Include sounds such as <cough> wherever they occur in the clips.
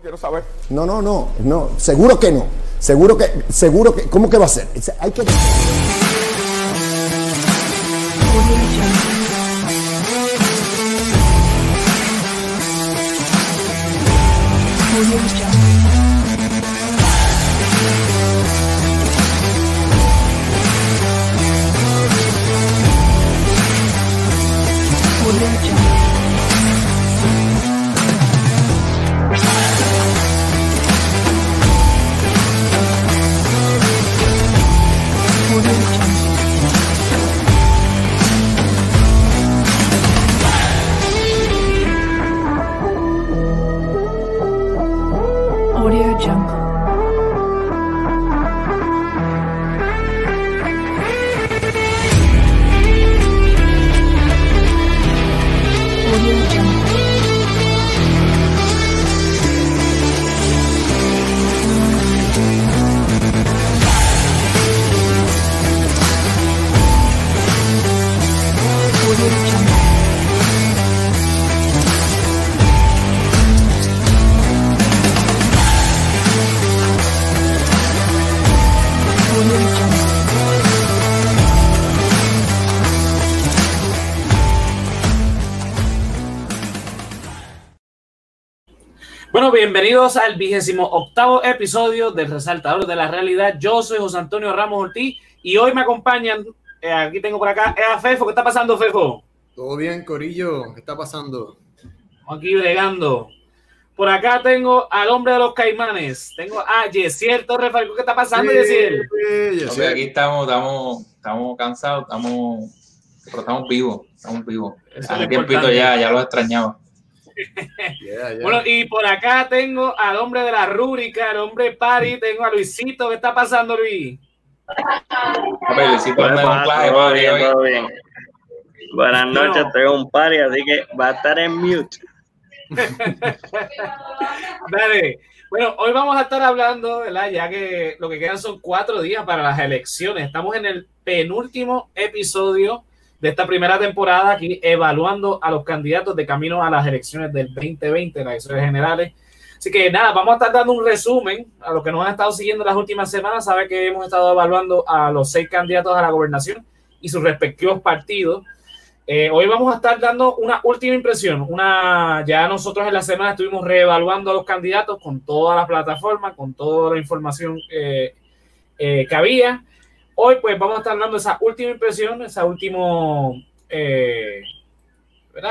No quiero saber. No, no, no, no, seguro que no. Seguro que, seguro que, ¿cómo que va a ser? Hay que... bienvenidos al vigésimo octavo episodio del Resaltador de la Realidad. Yo soy José Antonio Ramos Ortiz y hoy me acompañan, eh, aquí tengo por acá, a Fefo. ¿Qué está pasando, Fefo? Todo bien, Corillo. ¿Qué está pasando? Aquí bregando. Por acá tengo al hombre de los caimanes. Tengo a Yesiel Torres ¿Qué está pasando, Yesiel? Sí, aquí estamos, estamos, estamos cansados, estamos, pero estamos vivos, estamos vivos. Hace tiempito ya, ya lo extrañaba. Bueno, y por acá tengo al hombre de la rúbrica, al hombre party, tengo a Luisito. ¿Qué está pasando, Luis? Buenas noches, tengo un party, así que va a estar en mute. <laughs> Dale. Bueno, hoy vamos a estar hablando, ¿verdad? Ya que lo que quedan son cuatro días para las elecciones. Estamos en el penúltimo episodio de esta primera temporada aquí evaluando a los candidatos de camino a las elecciones del 2020, las elecciones generales. Así que nada, vamos a estar dando un resumen a los que nos han estado siguiendo las últimas semanas. Sabe que hemos estado evaluando a los seis candidatos a la gobernación y sus respectivos partidos. Eh, hoy vamos a estar dando una última impresión. Una, ya nosotros en la semana estuvimos reevaluando a los candidatos con toda la plataforma, con toda la información eh, eh, que había. Hoy pues vamos a estar dando esa última impresión, ese último eh,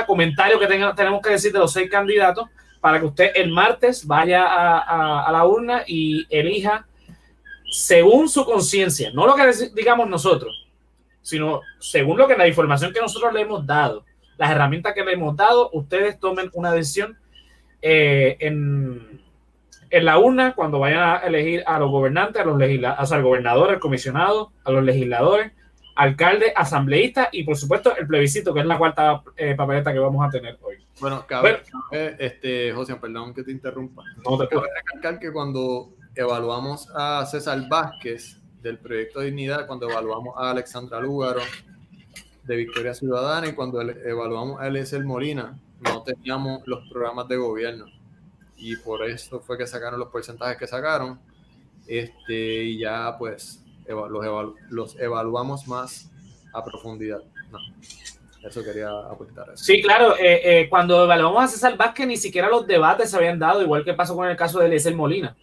comentario que tenemos que decir de los seis candidatos para que usted el martes vaya a, la urna y elija según su conciencia, no lo que digamos nosotros, sino según lo que la información que nosotros le hemos dado, las herramientas que le hemos dado, ustedes tomen una decisión eh, en, en la urna cuando vayan a elegir a los gobernantes, a los legisladores, al gobernador, al comisionado, a los legisladores, alcalde, asambleísta y por supuesto el plebiscito, que es la cuarta eh, papeleta que vamos a tener hoy. Bueno, cabe, este, José, perdón que te interrumpa. No te cabe recalcar que cuando evaluamos a César Vázquez del Proyecto de Dignidad, cuando evaluamos a Alexandra Lúgaro de Victoria Ciudadana y cuando evaluamos a Eliezer Molina, no teníamos los programas de gobierno y por eso fue que sacaron los porcentajes que sacaron. Este, y ya pues los, los evaluamos más a profundidad. eso quería apuntar. Sí, claro, eh, eh, cuando evaluamos a César Vázquez ni siquiera los debates se habían dado, igual que pasó con el caso de Eliezer Molina.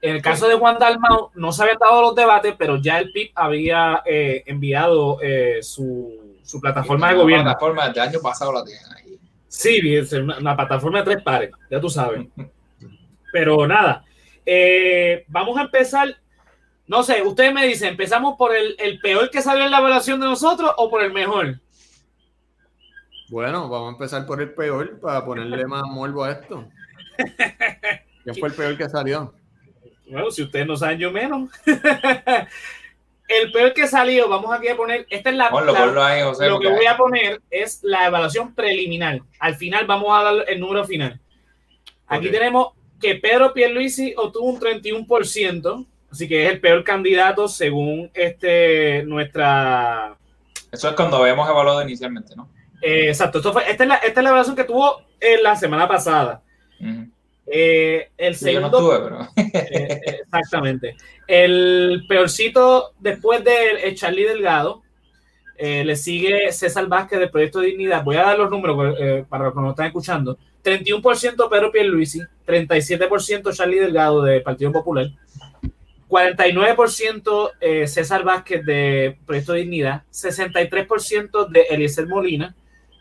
En el caso de Juan Dalmau no se habían dado los debates, pero ya el PIB había eh, enviado su, su, plataforma de gobierno. La plataforma del año pasado la tienen ahí. Sí, una, plataforma de tres pares, ya tú sabes. Pero nada, eh, vamos a empezar. No sé, ustedes me dicen, ¿empezamos por el, peor que salió en la evaluación de nosotros o por el mejor? Bueno, vamos a empezar por el peor para ponerle más morbo a esto. ¿Quién fue el peor que salió? Bueno, si ustedes no saben, yo menos. <laughs> el peor que salió, vamos aquí a poner, esta es la, lo que voy a poner es la evaluación preliminar. Al final vamos a dar el número final. Aquí tenemos que Pedro Pierluisi obtuvo un 31%, así que es el peor candidato según este nuestra. Eso es cuando habíamos evaluado inicialmente, ¿no? Eh, exacto, esta, es la, esta, es la, evaluación que tuvo en la semana pasada. Eh, el segundo. <laughs> Eh, exactamente. El peorcito después de Charlie Delgado. le sigue César Vázquez del Proyecto de Dignidad. Voy a dar los números para los que nos están escuchando. 31% Pedro Pierluisi, 37% Charlie Delgado del Partido Popular, 49% eh, César Vázquez de Proyecto de Dignidad, 63% de Eliezer Molina,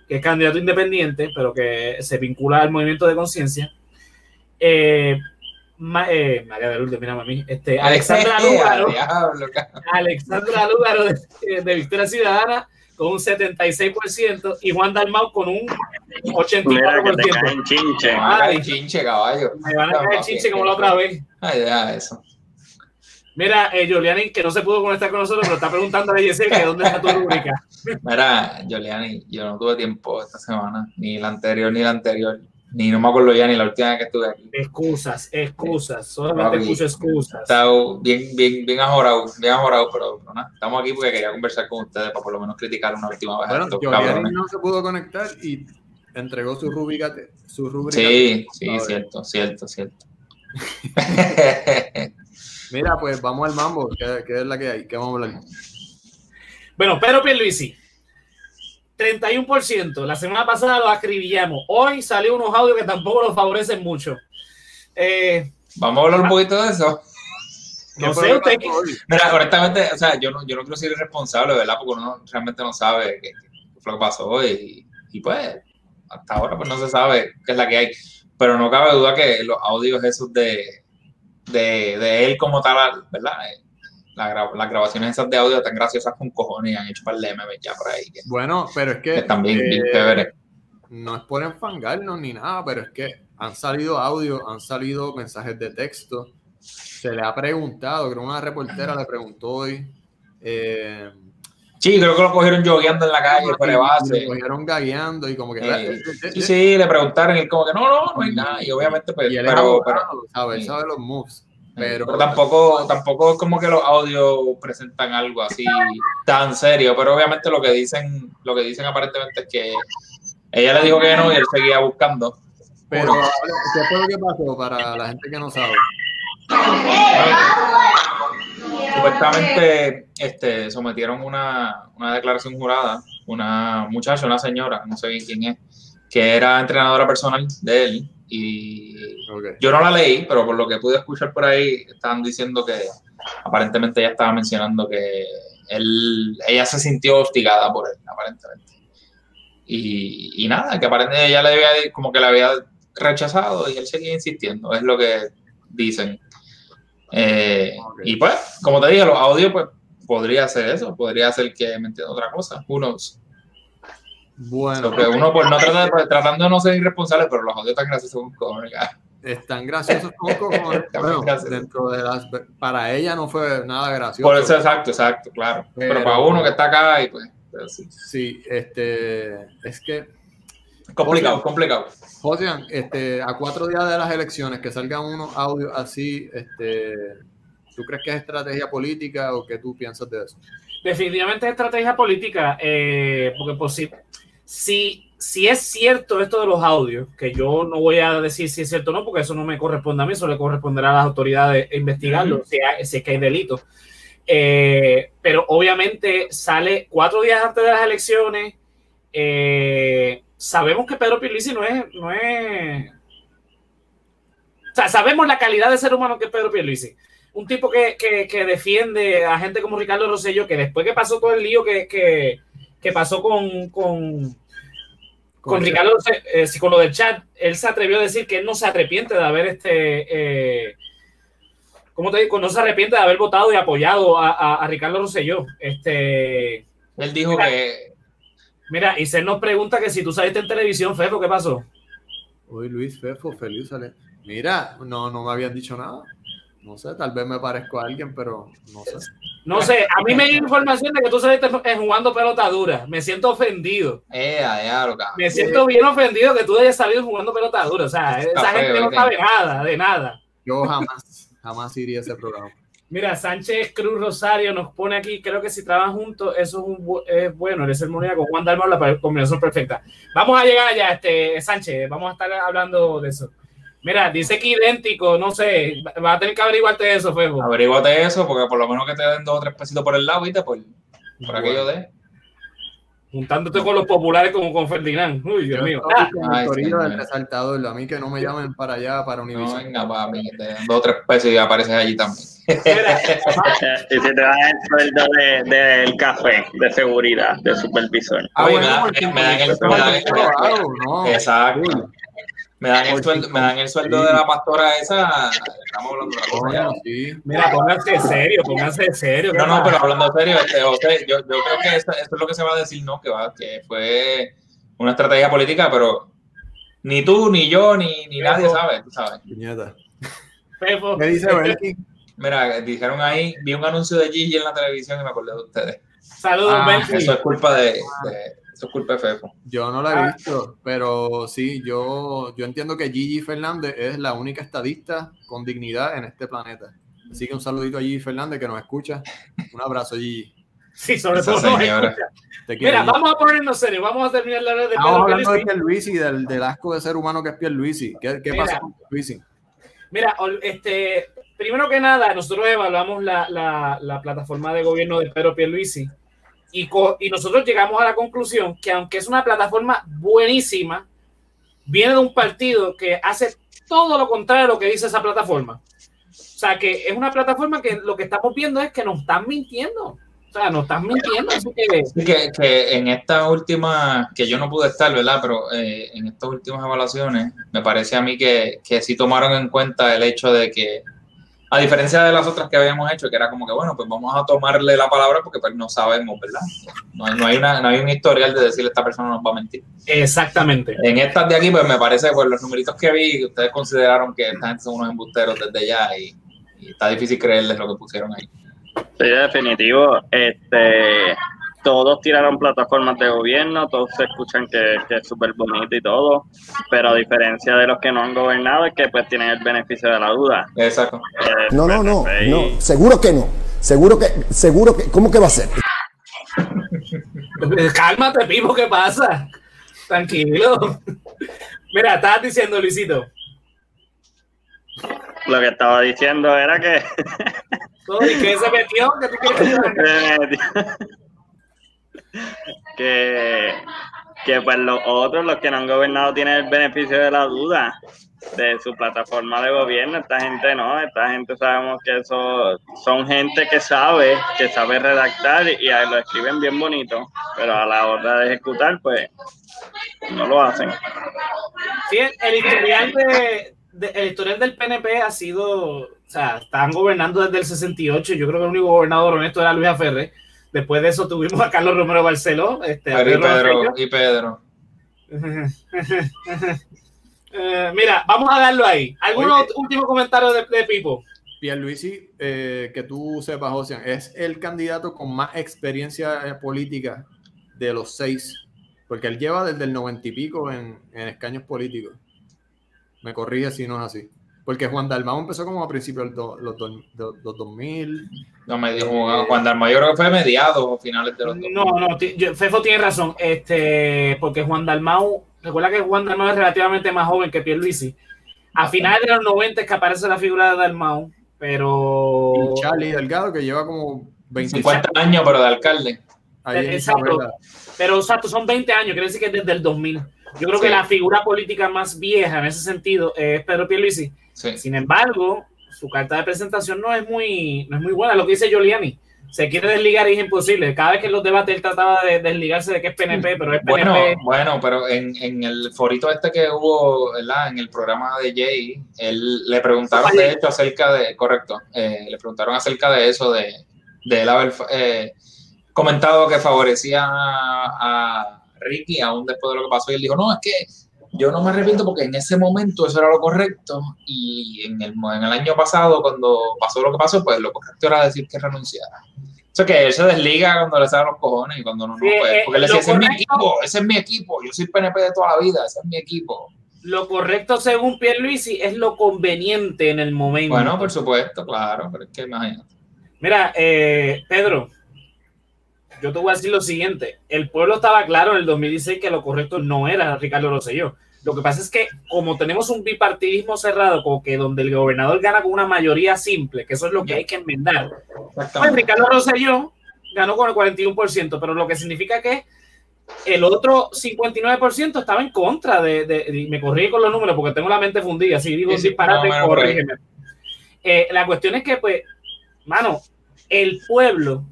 que es candidato independiente, pero que se vincula al movimiento de conciencia. Eh, eh, María de Lourdes, mira a mí. Este, Alexandra Lúgaro, Alexandra Lúgaro de, de Victoria Ciudadana, con un 76% y Juan Dalmau con un 84%. Mira que te caen chinche. Ay, chinche, caballo. Me van a caer chinche como la otra vez. Ay, ya, eso. Mira, eh, Giuliani, que no se pudo conectar con nosotros, pero está preguntando a Yesel que dónde está tu rubrica. <laughs> Mira, Giuliani, yo no tuve tiempo esta semana, ni la anterior ni la anterior. Ni no me acuerdo ya ni la última vez que estuve aquí. Excusas, excusas, solamente escucho excusas. Está bien, bien, bien ajorado, bien ajorado, pero, nada, estamos aquí porque quería conversar con ustedes para por lo menos criticar una última vez. Bueno, Giuliani no se pudo conectar y entregó su rúbrica. Su rúbrica sí, sí, cierto, cierto, cierto. <laughs> <laughs> Mira, pues vamos al mambo, ¿qué, es la que hay? ¿Qué vamos a hablar? Bueno, Pedro Pierluisi, 31%. La semana pasada lo acribillamos. Hoy salió unos audios que tampoco nos favorecen mucho. Eh, vamos a hablar un poquito de eso. No sé usted. Mira, honestamente, o sea, yo no, yo no quiero ser irresponsable, ¿verdad? Porque uno realmente no sabe qué, fue lo que pasó y, y, pues hasta ahora pues no se sabe qué es la que hay. Pero no cabe duda que los audios esos de, de, de él como tal, ¿verdad? Eh, la, las grabaciones esas de audio tan graciosas con cojones y han hecho para el memes ya por ahí. bueno, pero es que. también eh, No es por enfangarnos ni nada, pero es que han salido audio, han salido mensajes de texto. Se le ha preguntado, creo que una reportera le preguntó hoy. Eh, Sí, creo que lo cogieron jogueando en la calle, por base. Lo cogieron gagueando y como que. sí, sí, le preguntaron y él como que no, no, no hay nada. Y obviamente, pues, pero, pero, sabe, sabe los moves. Pero, tampoco, tampoco es como que los audios presentan algo así tan serio, pero obviamente lo que dicen, lo que dicen aparentemente es que ella le dijo que no y él seguía buscando. Pero, ¿qué fue lo que pasó para la gente que no sabe? Supuestamente este, sometieron una, una, declaración jurada, una muchacha, una señora, no sé bien quién es, que era entrenadora personal de él. Y yo no la leí, pero por lo que pude escuchar por ahí, estaban diciendo que aparentemente ella estaba mencionando que él, ella se sintió hostigada por él, aparentemente. Y, y nada, que aparentemente ella le había, como que la había rechazado y él seguía insistiendo, es lo que dicen. Eh, y pues, como te dije, los audios, pues podría ser eso, podría ser que me entienda otra cosa, uno Bueno, uno por no tratar, pues, tratando de no ser irresponsable, pero los audios están graciosos con cojones. Están graciosos con cojones. <laughs> bueno, dentro de las, para ella no fue nada gracioso. Por eso, exacto, exacto, claro. Pero, para uno que está acá y pues. Sí. sí, este, es que Complicado, complicado. José, este, a cuatro días de las elecciones, que salgan unos audios así, este, ¿tú crees que es estrategia política o qué tú piensas de eso? Definitivamente es estrategia política, eh, porque pues, si, si, si, es cierto esto de los audios, que yo no voy a decir si es cierto o no, porque eso no me corresponde a mí, eso le corresponderá a las autoridades investigarlo, si, es que hay delito. Eh, pero obviamente sale cuatro días antes de las elecciones. Eh, sabemos que Pedro Pierluisi no es, no es. O sea, sabemos la calidad de ser humano que es Pedro Pierluisi. Un tipo que, que, defiende a gente como Ricardo Rosello, que después que pasó todo el lío que, que pasó con, con, con Ricardo, eh, con lo del chat, él se atrevió a decir que él no se arrepiente de haber este. Eh, ¿Cómo te digo? No se arrepiente de haber votado y apoyado a, a, Ricardo Rosselló. Este, él dijo que Mira, y se nos pregunta que si tú saliste en televisión, Fefo, ¿qué pasó? Uy, Luis Fefo, feliz sale. Mira, no, no me habían dicho nada. No sé, tal vez me parezco a alguien, pero no sé. No sé, a mí me dio información de que tú saliste jugando pelota dura. Me siento ofendido. Eh, me siento bien ofendido que tú hayas salido jugando pelota dura. O sea, esa gente no sabe nada, de nada. Yo jamás, jamás iría a ese programa. Mira, Sánchez Cruz Rosario nos pone aquí, creo que si trabajan juntos, eso es, un, es bueno, eres el con Juan Dalmau, la combinación perfecta. Vamos a llegar allá, este, Sánchez, vamos a estar hablando de eso. Mira, dice que idéntico, no sé, va a tener que averiguarte eso, Febo. Averíguate eso, porque por lo menos que te den dos o tres pesitos por el lado, ¿viste? Por, por aquello de juntándote con los populares como con Ferdinand. Uy, Dios mío. Ah. Ay, del resaltador, a mí que no me llamen para allá, para Univision. No, venga, papi, que te dos o tres pesos y apareces allí también. <laughs> y si te dan el sueldo del de, café, de seguridad, de supervisor. Ah, bueno, me, dan el sueldo. Exacto. Me dan, el sueldo, me dan el sueldo de la pastora esa. Estamos hablando de la cosa Sí. Mira, pónganse serio, pónganse serio. No, no, pero hablando serio, este, José, yo, yo creo que esto, esto, es lo que se va a decir, ¿no? Que, va, que fue una estrategia política, pero ni tú, ni yo, ni, ni nadie sabe, tú sabes. ¿Qué dice Belkin? Mira, dijeron ahí, vi un anuncio de Gigi en la televisión y me acordé de ustedes. Saludos, ah, Eso es culpa de, de eso es culpa de Fefo. Yo no la he ah. visto, pero sí, yo, yo entiendo que Gigi Fernández es la única estadista con dignidad en este planeta. Así que un saludito a Gigi Fernández que nos escucha. Un abrazo, Gigi. Sí, sobre todo Mira, vamos a ponernos serio, vamos a terminar la red de Vamos hablando de Pierluisi, del, del asco de ser humano que es Pierluisi. ¿Qué, qué pasa con Pierluisi? Mira, este, primero que nada, nosotros evaluamos la, la, la plataforma de gobierno de Pedro Pierluisi y, y nosotros llegamos a la conclusión que aunque es una plataforma buenísima, viene de un partido que hace todo lo contrario a lo que dice esa plataforma. O sea, que es una plataforma que lo que estamos viendo es que nos están mintiendo. O sea, nos están mintiendo. que... que, en esta última, que yo no pude estar, ¿verdad? Pero eh, en estas últimas evaluaciones, me parece a mí que, que sí tomaron en cuenta el hecho de que a diferencia de las otras que habíamos hecho, que era como que, bueno, pues vamos a tomarle la palabra porque pues no sabemos, ¿verdad? No, hay, una, no hay un historial de decirle esta persona nos va a mentir. Exactamente. En estas de aquí, pues me parece, pues los numeritos que vi, ustedes consideraron que esta gente son unos embusteros desde ya y, y está difícil creerles lo que pusieron ahí. Sí, definitivo. Este, todos tiraron plataformas de gobierno, todos se escuchan que, es súper bonito y todo, pero a diferencia de los que no han gobernado es que pues tienen el beneficio de la duda. Exacto. Eh, no, no, no, no, seguro que no, seguro que, seguro que, ¿cómo que va a ser? <laughs> Cálmate, Pipo, ¿qué pasa? Tranquilo. Mira, estabas diciendo, Luisito. Lo que estaba diciendo era que... ¿Y qué se metió? ¿Qué tú <laughs> quieres que que, que pues los otros, los que no han gobernado, tienen el beneficio de la duda de su plataforma de gobierno. Esta gente no, esta gente sabemos que eso son gente que sabe, que sabe redactar y, lo escriben bien bonito, pero a la hora de ejecutar, pues no lo hacen. Sí, el historial de, el historial del PNP ha sido, o sea, están gobernando desde el 68. Yo creo que el único gobernador honesto era Luis Aferre Después de eso tuvimos a Carlos Romero Barceló. Este, y Pedro. Y <laughs> Pedro. Eh, mira, vamos a darlo ahí. ¿Algún último comentario de, de Pipo? Pierluisi, eh, que tú sepas, José, es el candidato con más experiencia eh, política de los seis, porque él lleva desde el noventa y pico en, en escaños políticos. Me corrige si no es así. Porque Juan Dalmau empezó como a principios de los, los, 2000. No me dijo Juan Dalmau, yo creo que fue mediados o finales de los 2000. No, no, Fefo tiene razón. Este, porque Juan Dalmau, recuerda que Juan Dalmau es relativamente más joven que Pierluisi. A finales de los 90 es que aparece la figura de Dalmau, pero. Y Charlie Delgado, que lleva como 50 años, pero de alcalde. exacto. Pero exacto, son 20 años, quiere decir que es desde el 2000. Yo creo que la figura política más vieja en ese sentido es Pedro Pierluisi sin embargo, su carta de presentación no es muy, no es muy buena. Lo que dice Giuliani, se quiere desligar y es imposible. Cada vez que en los debates él trataba de desligarse de que es PNP, pero es PNP. Bueno, bueno pero en, en el forito este que hubo ¿verdad? en el programa de Jay, él le preguntaron de hecho acerca de, correcto, eh, le preguntaron acerca de eso, de, de él haber eh, comentado que favorecía a, a Ricky aún después de lo que pasó y él dijo, no, es que yo no me arrepiento porque en ese momento eso era lo correcto y en el, en el año pasado cuando pasó lo que pasó, pues lo correcto era decir que renunciara. Eso que él se desliga cuando le salen los cojones y cuando no, no pues, eh, porque le decía, ese es mi equipo, ese es mi equipo, yo soy PNP de toda la vida, ese es mi equipo. Lo correcto según Pierluisi es lo conveniente en el momento. Bueno, por supuesto, claro, pero es que imagínate. Mira, eh, Pedro, yo te voy a decir lo siguiente. El pueblo estaba claro en el 2016 que lo correcto no era Ricardo Rosselló. Lo que pasa es que como tenemos un bipartidismo cerrado, como que donde el gobernador gana con una mayoría simple, que eso es lo que hay que enmendar. Pues Ricardo Rosselló ganó con el 41%, pero lo que significa que el otro 59% estaba en contra de, me corrí con los números porque tengo la mente fundida, si digo sí, disparate, corrígeme. Eh, la cuestión es que, pues, mano, el pueblo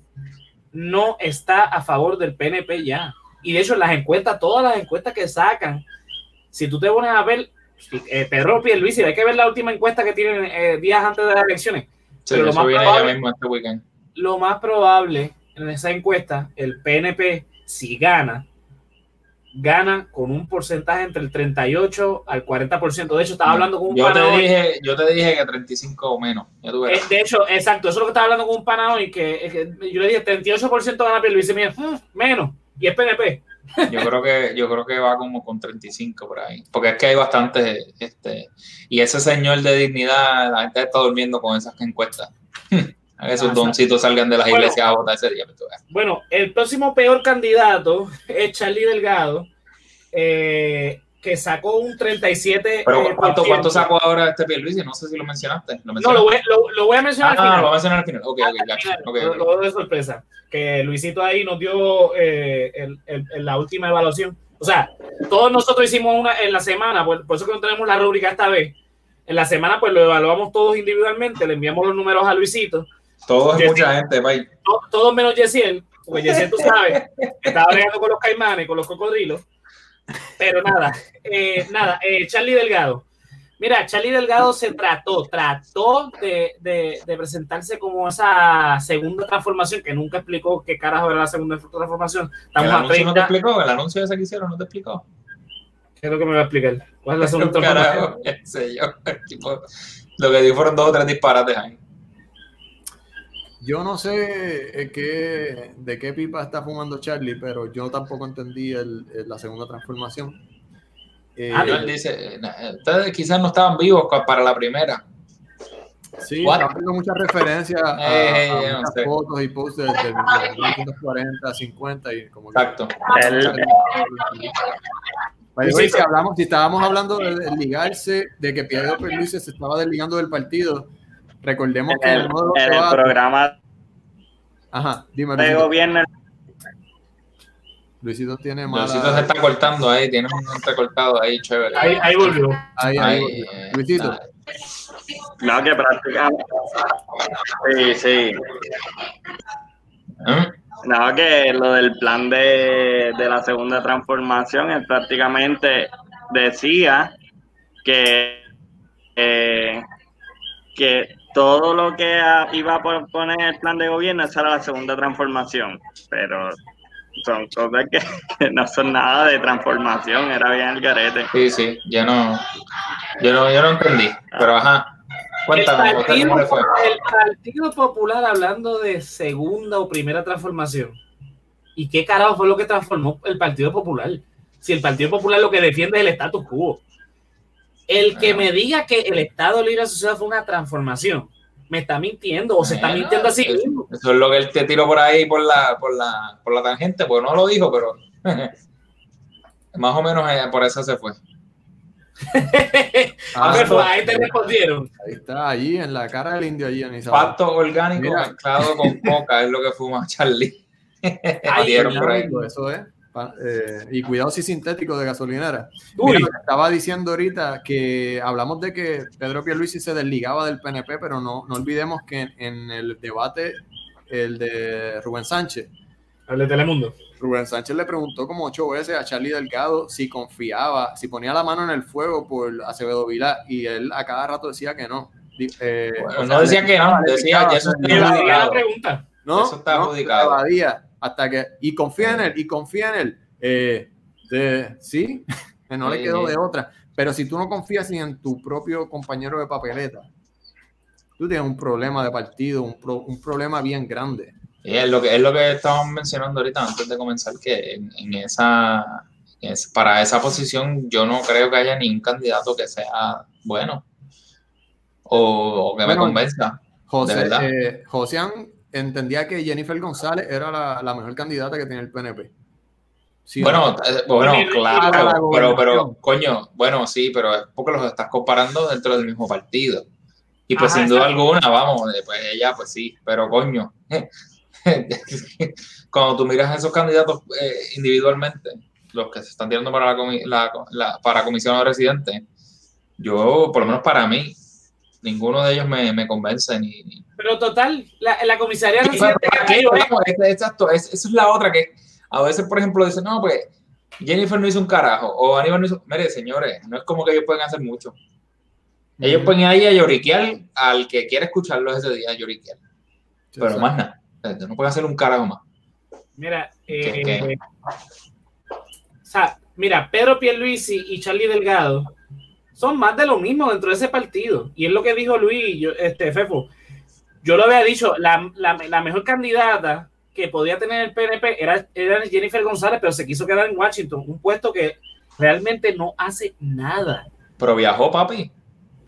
no está a favor del PNP ya. Y de hecho, las encuestas, todas las encuestas que sacan, si tú te pones a ver, eh, Pedro Pierluisi, hay que ver la última encuesta que tienen eh, días antes de las elecciones. lo, más probable, este lo más probable en esa encuesta, el PNP, si gana, gana con un porcentaje entre el 38 al 40%. De hecho, estaba hablando con un yo te dije Yo te dije que 35 o menos. Eh, de hecho, exacto, eso es lo que estaba hablando con un pana hoy, que, yo le dije 38% gana Pierluisi, y dice, menos, y es PNP. <laughs> Yo creo que, yo creo que va como con 35 por ahí. Porque es que hay bastante, este, y ese señor de dignidad, la gente está durmiendo con esas encuestas. <laughs> A esos doncitos salgan de las iglesias a votar ese día. Bueno, el próximo peor candidato es Charlie Delgado, eh, que sacó un 37. Pero eh, ¿cuánto, ¿cuánto sacó ahora este Pierluisi? No sé si lo mencionaste. ¿Lo No, lo voy, lo, voy, a mencionar ah, al final. lo voy a mencionar al final. Ok, ok, Lo, de sorpresa. Que Luisito ahí nos dio eh, el, el, la última evaluación. O sea, todos nosotros hicimos una en la semana, por, por eso que no tenemos la rúbrica esta vez. En la semana, pues lo evaluamos todos individualmente, le enviamos los números a Luisito todo es mucha gente, bye. Todo, menos Yesiel, porque Yesiel, tú sabes, estaba bregando con los caimanes, con los cocodrilos. Pero nada, eh, nada, eh, Charlie Delgado. Mira, Charlie Delgado se trató, trató de, de, de, presentarse como esa segunda transformación, que nunca explicó qué carajo era la segunda transformación. Estamos ¿El anuncio no te explicó? ¿El anuncio ese que hicieron no te explicó? ¿Qué es lo que me va a explicar? ¿Cuál es la <laughs> segunda transformación? Carajo, <laughs> lo que dijo fueron dos o tres disparates ahí. Yo no sé eh, qué, de qué pipa está fumando Charlie, pero yo tampoco entendí el, la segunda transformación. Eh, ah, él dice, ustedes quizás no estaban vivos para la primera. Sí, haciendo muchas referencias a, eh, muchas fotos y posts de, 1940, 50 y como Exacto. si, hablamos, si estábamos hablando de, ligarse, de que Pedro Perluce se estaba desligando del partido, Recordemos que en el, programa Ajá, dime. De gobierno. Luisito tiene más. Luisito se está cortando ahí, tiene un entrecortado ahí, chévere. Ahí, ahí volvió. Ahí, ahí. Luisito. No, que prácticamente. Sí, sí. ¿Eh? No, que lo del plan de, de la segunda transformación, él prácticamente decía que, eh, que todo lo que iba a poner el plan de gobierno, esa era la segunda transformación, pero son cosas <laughs> que, no son nada de transformación, era bien el garete. Sí, sí, yo no, yo no, yo no entendí, pero ajá. Cuéntame, el partido, el partido Popular hablando de segunda o primera transformación. ¿Y qué carajo fue lo que transformó el Partido Popular? Si el Partido Popular lo que defiende es el status quo. El que me diga que el Estado Libre Asociado fue una transformación, me está mintiendo o se está mintiendo así mismo. Eso es lo que él te tiró por ahí por la, por la, por la tangente, pues no lo dijo, pero <laughs> más o menos eh, por eso se fue. a <laughs> ver, pues, ahí te respondieron. Ahí está, allí en la cara del indio allí en Pasto orgánico mezclado con coca es lo que fuma Charlie. <laughs> Ahí, eso es. Eh, y cuidado si sintético de gasolinera. estaba diciendo ahorita que hablamos de que Pedro Pierluisi se desligaba del PNP, pero no, no olvidemos que en, el debate, el de Rubén Sánchez. El de Telemundo. Rubén Sánchez le preguntó como ocho veces a Charlie Delgado si confiaba, si ponía la mano en el fuego por Acevedo Vilá, y él a cada rato decía que no. Eh, no decía que no, decía eso está. No, eso está adjudicado hasta que, y confía en él, y confía en él. Eh, de, sí, que no le quedó de otra. Pero si tú no confías ni en tu propio compañero de papeleta, tú tienes un problema de partido, un, un problema bien grande. es lo que es lo que estábamos mencionando ahorita antes de comenzar, que en, esa es, para esa posición yo no creo que haya ningún candidato que sea bueno o, que me convenza. José, eh, José entendía que Jennifer González era la, mejor candidata que tenía el PNP. bueno, eh, bueno, claro, pero, pero, coño, bueno, sí, pero es porque los estás comparando dentro del mismo partido. Y pues sin duda alguna, vamos, eh, pues ella, pues sí, pero coño, <laughs> cuando tú miras a esos candidatos eh, individualmente, los que se están tirando para la, la, para comisión de residentes, yo, por lo menos para mí, ninguno de ellos me, me convence ni, Pero total, la, la comisaría exacto, esa es la otra que a veces, por ejemplo, dicen, no, pues Jennifer no hizo un carajo o Aníbal no hizo... Mire, señores, no es como que ellos pueden hacer mucho. Ellos pueden ir ahí a lloriquear al que quiera escucharlo ese día, a lloriquear. Pero más nada. No pueden hacer un carajo más. Mira, eh, o sea, mira, Pedro Pierluisi y Charlie Delgado son más de lo mismo dentro de ese partido. Y es lo que dijo Luis, yo, este, Fefo. Yo lo había dicho, la, la, mejor candidata que podía tener el PNP era, era, Jennifer González, pero se quiso quedar en Washington, un puesto que realmente no hace nada. Pero viajó, papi.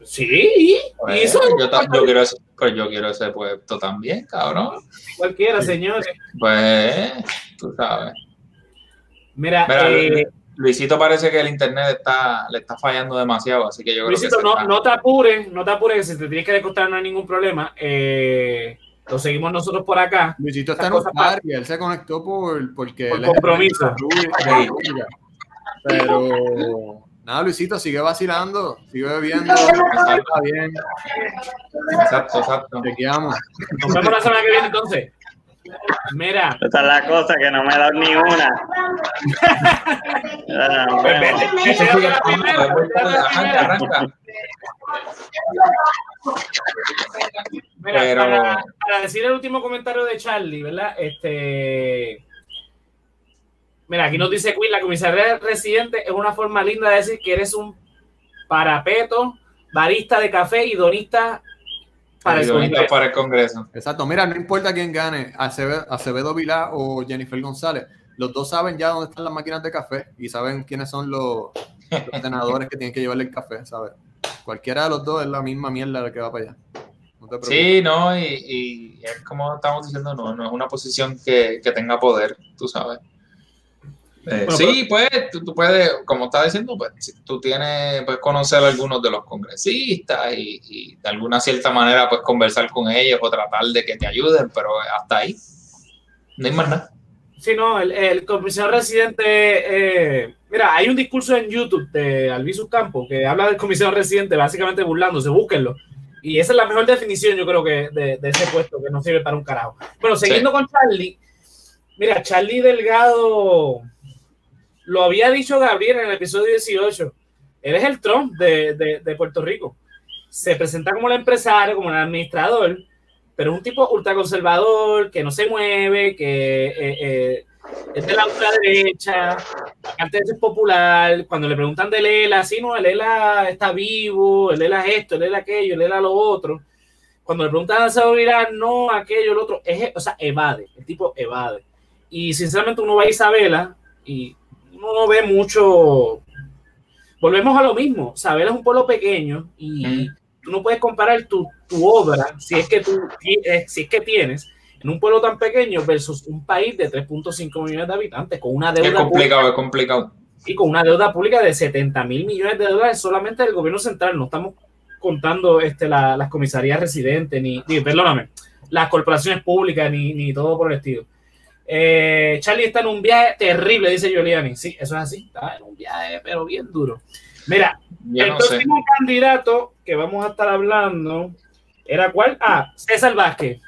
Sí, pues, yo, yo, quiero ese, pues yo quiero ese puesto también, cabrón. Cualquiera, señores. Pues, tú sabes. Mira, eh, Luisito parece que el internet está, le está fallando demasiado, así que yo creo que. no, no te apures, no te apures, que si te tienes que descostar no hay ningún problema. Eh, lo seguimos nosotros por acá. Luisito está en un y él se conectó por, porque por compromiso. Pero Nada, Luisito, sigue vacilando, sigue bebiendo, está bien. Exacto, exacto. Te quedamos. Nos vemos la semana que viene entonces. Mira. Esa es la cosa que no me da ni una. Mira, Pero... para, para, decir el último comentario de Charlie, ¿verdad? Este Mira, aquí nos dice Quinn, la comisaría residente es una forma linda de decir que eres un parapeto, barista de café y donista para, el, Congreso. para el Congreso. Exacto, mira, no importa quién gane, Acevedo, Acevedo Vilá o Jennifer González, los dos saben ya dónde están las máquinas de café y saben quiénes son los, senadores que tienen que llevarle el café, ¿sabes? Cualquiera de los dos es la misma mierda la que va para allá. sí, no, y, es como estamos diciendo, no, no es una posición que, que tenga poder, tú sabes. Eh, sí, pues tú, puedes, como estaba diciendo, pues tú tienes, puedes conocer a algunos de los congresistas y, de alguna cierta manera pues conversar con ellos o tratar de que te ayuden, pero hasta ahí no hay más nada. Sí, no, el, el comisionado residente, eh, mira, hay un discurso en YouTube de Alviso Campo que habla del comisionado residente básicamente burlándose, búsquenlo. Y esa es la mejor definición, yo creo que de, ese puesto que no sirve para un carajo. Bueno, siguiendo con Charlie, mira, Charlie Delgado lo había dicho Gabriel en el episodio 18. Él es el Trump de, de, Puerto Rico. Se presenta como el empresario, como el administrador, pero es un tipo ultraconservador, que no se mueve, que eh, eh, es de la ultraderecha, antes es popular. Cuando le preguntan de Lela, sí, no, Lela está vivo, Lela es esto, Lela aquello, Lela lo otro. Cuando le preguntan a seguridad, no, aquello, lo otro, es, o sea, evade, el tipo evade. Y sinceramente uno va a Isabela y uno no ve mucho. Volvemos a lo mismo. Sabela es un pueblo pequeño y tú no puedes comparar tu, tu, obra, si es, que tú, eh, si es que tienes, en un pueblo tan pequeño versus un país de 3.5 millones de habitantes con una deuda. Es complicado, pública, es complicado. Y con una deuda pública de 70 mil millones de dólares solamente del gobierno central. No estamos contando este, las comisarías residentes, ni, ni, perdóname, las corporaciones públicas, ni, ni todo por el estilo. Eh, Charlie está en un viaje terrible, dice Giuliani. Sí, eso es así. Está en un viaje, pero bien duro. Mira, el próximo candidato que vamos a estar hablando era cuál? Ah, César Vázquez.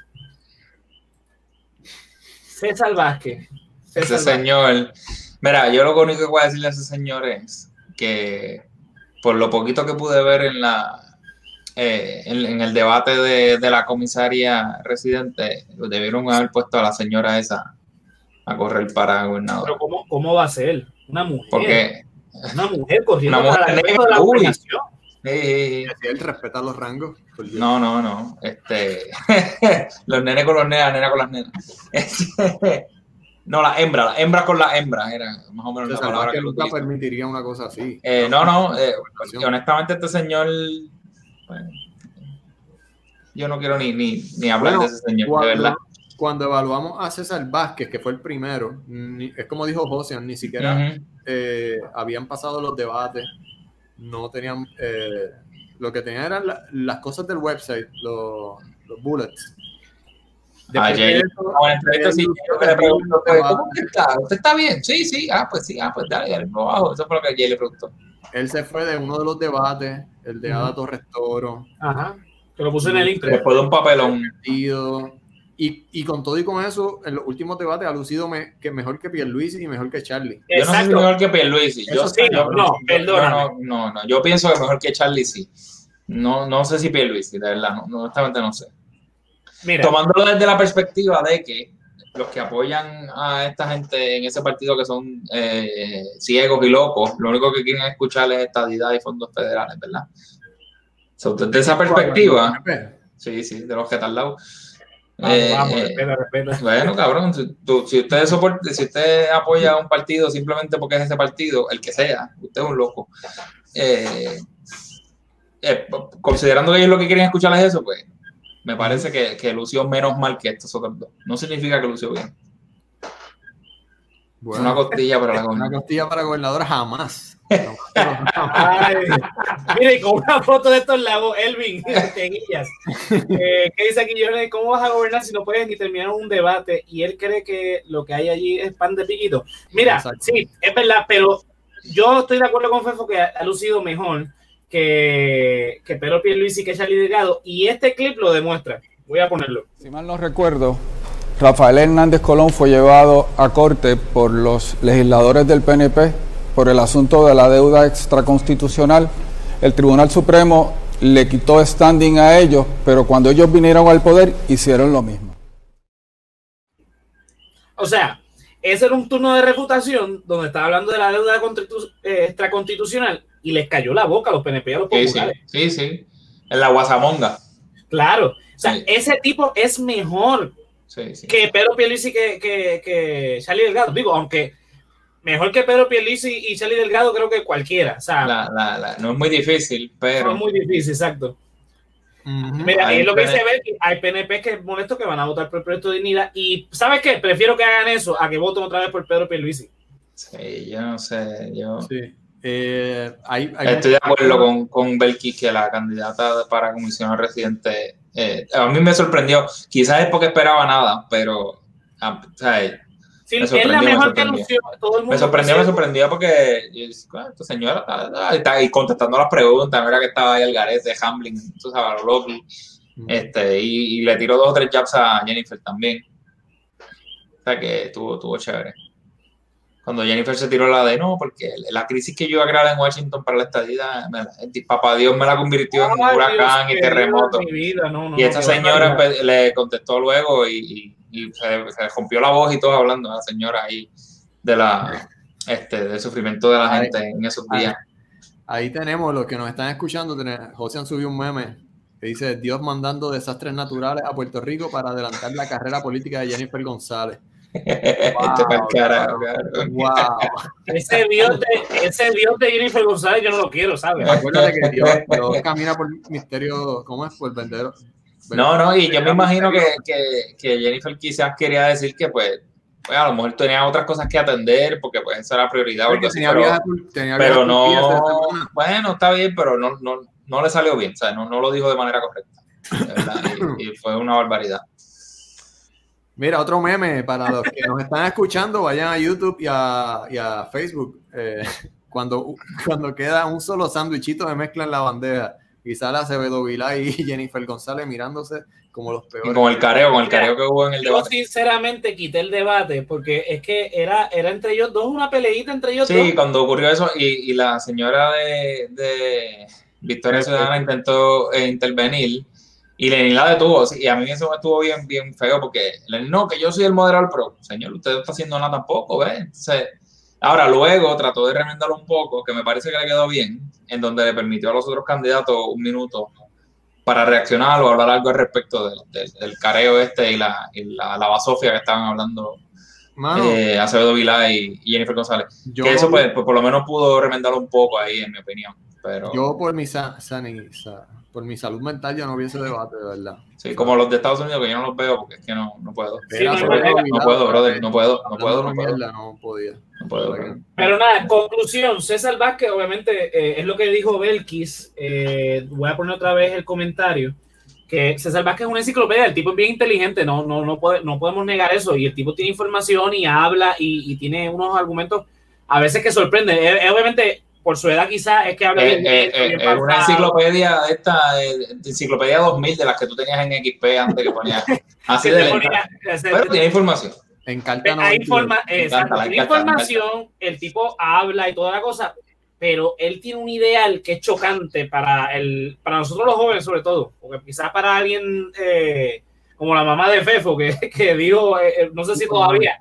César Vázquez. ese señor. Mira, yo lo único que voy a decirle a ese señor es que por lo poquito que pude ver en la eh, en, el debate de, de, la comisaria residente, debieron haber puesto a la señora esa a correr para gobernador. Pero ¿cómo, cómo va a ser? Una mujer. Porque una mujer corriendo una mujer para la gobernación. Sí. Él respeta los rangos. No, no, no. Este, <laughs> los nenes con los nenes, la nena con las nenas. <laughs> no, la hembra, la hembra con la hembra, era más o menos la palabra que, nunca permitiría una cosa así. Eh, no, no, eh, honestamente este señor, yo no quiero ni, ni, ni hablar de ese señor, de verdad. Cuando evaluamos a César Vázquez, que fue el primero, es como dijo José, ni siquiera eh, habían pasado los debates, no tenían, eh, lo que tenían eran las cosas del website, los, los bullets. Ayer, sí, yo le pregunto, ¿cómo está? ¿Usted está bien? Sí, sí, ah, pues sí, ah, pues dale, dale, abajo. Eso fue lo que ayer le preguntó. Él se fue de uno de los debates, el de Ada Torres Toro. Ajá, que lo puse en el intro. Después de un papelón. Y, y, con todo y con eso, en los últimos debates ha lucido me, que mejor que Pierluisi y mejor que Charlie. Yo no soy mejor que Pierluisi. Yo, sí, no, no, no, no, no, yo pienso que mejor que Charlie sí. No, no sé si Pierluisi, de verdad, no, no, honestamente no sé. Mira. Tomándolo desde la perspectiva de que los que apoyan a esta gente en ese partido que son eh, ciegos y locos, lo único que quieren escuchar es estadidad y fondos federales, ¿verdad? So, desde esa perspectiva, sí, sí, de los que al lado eh, eh, bueno, cabrón, si, usted soporte, si usted apoya a un partido simplemente porque es ese partido, el que sea, usted es un loco. Eh, considerando que ellos lo que quieren escuchar es eso, pues me parece que, que lució menos mal que estos otros dos. No significa que lució bien. una costilla para la <laughs> Una costilla para gobernador jamás. Mire, y con una foto de estos lagos, Elvin, <laughs> Teguillas, eh, ¿qué dice aquí? Yo, ¿cómo vas a gobernar si no puedes ni terminar un debate? Y él cree que lo que hay allí es pan de piquito. Mira, sí, es verdad, pero yo estoy de acuerdo con Fefo que ha, lucido mejor que, que Pedro Pierluisi que Charlie Delgado, y este clip lo demuestra. Voy a ponerlo. Si mal no recuerdo, Rafael Hernández Colón fue llevado a corte por los legisladores del PNP por el asunto de la deuda extraconstitucional. El Tribunal Supremo le quitó standing a ellos, pero cuando ellos vinieron al poder hicieron lo mismo. O sea, ese era un turno de refutación donde estaba hablando de la deuda eh, extraconstitucional y les cayó la boca a los PNP y a los populares. Sí, sí, en la guasamonga. Claro, o sea, ese tipo es mejor que Pedro Pierluisi que, que, que Charlie Delgado. Digo, aunque mejor que Pedro Pierluisi y Charlie Delgado, creo que cualquiera. no es muy difícil, pero. No es muy difícil, exacto. Mira, es lo que se ve, hay PNP que es molesto que van a votar por el proyecto de dignidad y ¿sabes qué? Prefiero que hagan eso a que voten otra vez por Pedro Pierluisi. Sí, yo no sé, yo... Eh, Estoy de acuerdo con, con Belkis que la candidata para comisión residente, eh, a mí me sorprendió, quizás es porque esperaba nada, pero me sorprendió, me sorprendió. Me sorprendió, porque ah, esta señora está, ahí contestando las preguntas, no era que estaba ahí el garete, Hamlin, tú sabes, lo este, y, le tiró dos o tres jabs a Jennifer también. O sea que estuvo, estuvo chévere. Cuando Jennifer se tiró la de no, porque la crisis que yo iba a crear en Washington para la estadía, papá Dios me la convirtió en un huracán y terremoto. y esta señora le contestó luego y y se, se, rompió la voz y todo hablando la señora ahí de la este del sufrimiento de la gente en esos días. Ahí, tenemos los que nos están escuchando. José han subido un meme que dice Dios mandando desastres naturales a Puerto Rico para adelantar la carrera política de Jennifer González. <laughs> Wow, Ese, Dios de, ese Dios de Jennifer González yo no lo quiero, ¿sabes? Acuérdate que Dios, camina por misterio, ¿cómo es? Por vendedor, no, no, y yo me imagino que, que, que, Jennifer quizás quería decir que pues, pues, a lo mejor tenía otras cosas que atender porque pues esa era prioridad. Porque tenía pero, pero no, bueno, está bien, pero no, no, no le salió bien, o sea, no, no lo dijo de manera correcta. y, fue una barbaridad. Mira, otro meme para los que nos están escuchando, vayan a YouTube y a, y a Facebook. Eh, <laughs> cuando, cuando queda un solo sándwichito de mezcla en la bandeja y sale Acevedo Vilá y <laughs> Jennifer González mirándose como los peores. Y con el careo, con el careo que hubo en el debate. Yo sinceramente quité el debate porque es que era, era entre ellos dos, una peleita entre ellos dos. Sí, cuando ocurrió eso y, y la señora de, de Victoria Ciudadana intentó eh, intervenir y Lenin la detuvo. Y a mí eso me estuvo bien, bien feo porque Lenin, no, que yo soy el moderador, pero señor, usted no está haciendo nada tampoco, ¿ves? Entonces, ahora luego trató de remendarlo un poco, que me parece que le quedó bien en donde le permitió a los otros candidatos un minuto para reaccionar o hablar algo al respecto del careo este y la, y la, basofia que estaban hablando eh, Acevedo Vilá y, Jennifer González. que eso pues, pues, por lo menos pudo remendarlo un poco ahí, en mi opinión. Pero... Yo por mi san, por mi salud mental yo no vi ese debate, de verdad. Sí, como los de Estados Unidos que yo no los veo porque es que no, no puedo. no, puedo, brother, no puedo, no puedo, no puedo. No podía. No puedo. Pero nada, conclusión, César Vázquez obviamente eh, es lo que dijo Belkis, eh, voy a poner otra vez el comentario, que César Vázquez es una enciclopedia, el tipo es bien inteligente, no, no, no, puede, no podemos negar eso, y el tipo tiene información y habla y, y tiene unos argumentos a veces que sorprenden. obviamente por su edad quizás es que habla eh, eh, eh, Es una enciclopedia esta, enciclopedia 2000 de las que tú tenías en XP antes que ponías así de lenta. Pero tiene información. Encanta hay informa exacto, tiene información, el tipo habla y toda la cosa, pero él tiene un ideal que es chocante para, el, para nosotros los jóvenes sobre todo, porque quizás para alguien como la mamá de Fefo que, <laughs> que dijo, no sé si todavía,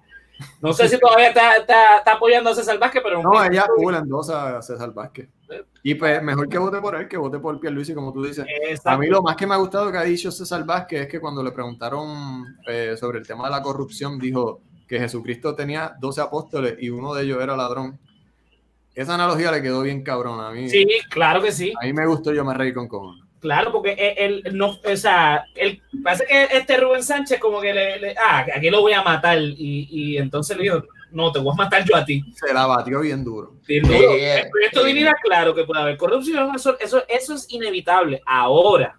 no sé si todavía está, está, apoyando a César Vázquez, pero... No, ella endosa a César Vázquez. Y pues mejor que vote por él, que vote por Pierluisi, como tú dices. A mí lo más que me ha gustado que ha dicho César Vázquez es que cuando le preguntaron eh, sobre el tema de la corrupción, dijo que Jesucristo tenía 12 apóstoles y uno de ellos era ladrón. Esa analogía le quedó bien cabrón a mí. Sí, claro que sí. A mí me gustó, yo me reí con cojones. Claro, porque él, no, o sea, él, parece que este Rubén Sánchez como que le, ah, aquí lo voy a matar y, y entonces le dijo, no, te voy a matar yo a ti. Se la batió bien duro. Bien duro. esto diría claro que puede haber corrupción, eso, eso, eso es inevitable. Ahora,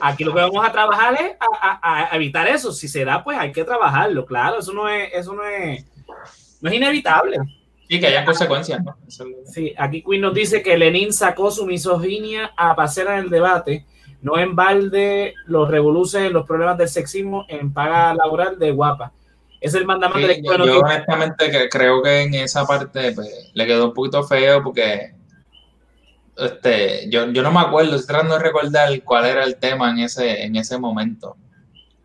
aquí lo que vamos a trabajar es a, a, evitar eso. Si se da, pues hay que trabajarlo, claro, eso no es, eso no es, no es inevitable. Sí, que haya consecuencias, ¿no? Sí, aquí Quinn nos dice que Lenin sacó su misoginia a pasear en el debate, no en balde los revoluces, los problemas del sexismo en paga laboral de guapa. Es el mandamiento de yo, yo honestamente creo que en esa parte pues, le quedó un poquito feo porque este, yo, yo no me acuerdo, estoy tratando de recordar cuál era el tema en ese, en ese momento.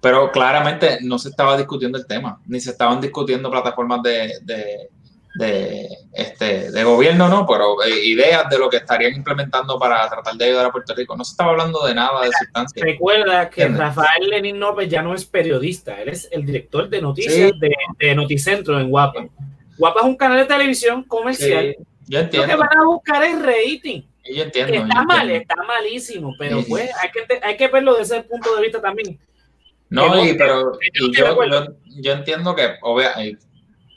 Pero claramente no se estaba discutiendo el tema, ni se estaban discutiendo plataformas de, de de, este, de gobierno, ¿no? Pero eh, ideas de lo que estarían implementando para tratar de ayudar a Puerto Rico. No se estaba hablando de nada de sustancia. Recuerda que Rafael Lenin López ya no es periodista, él es el director de noticias de, de, Noticentro en Guapa. Guapa es un canal de televisión comercial. yo entiendo. Lo que van a buscar es rating. Yo entiendo. está mal, está malísimo, pero pues hay que, hay que verlo desde ese punto de vista también. No, y, pero yo, yo, entiendo que, obviamente,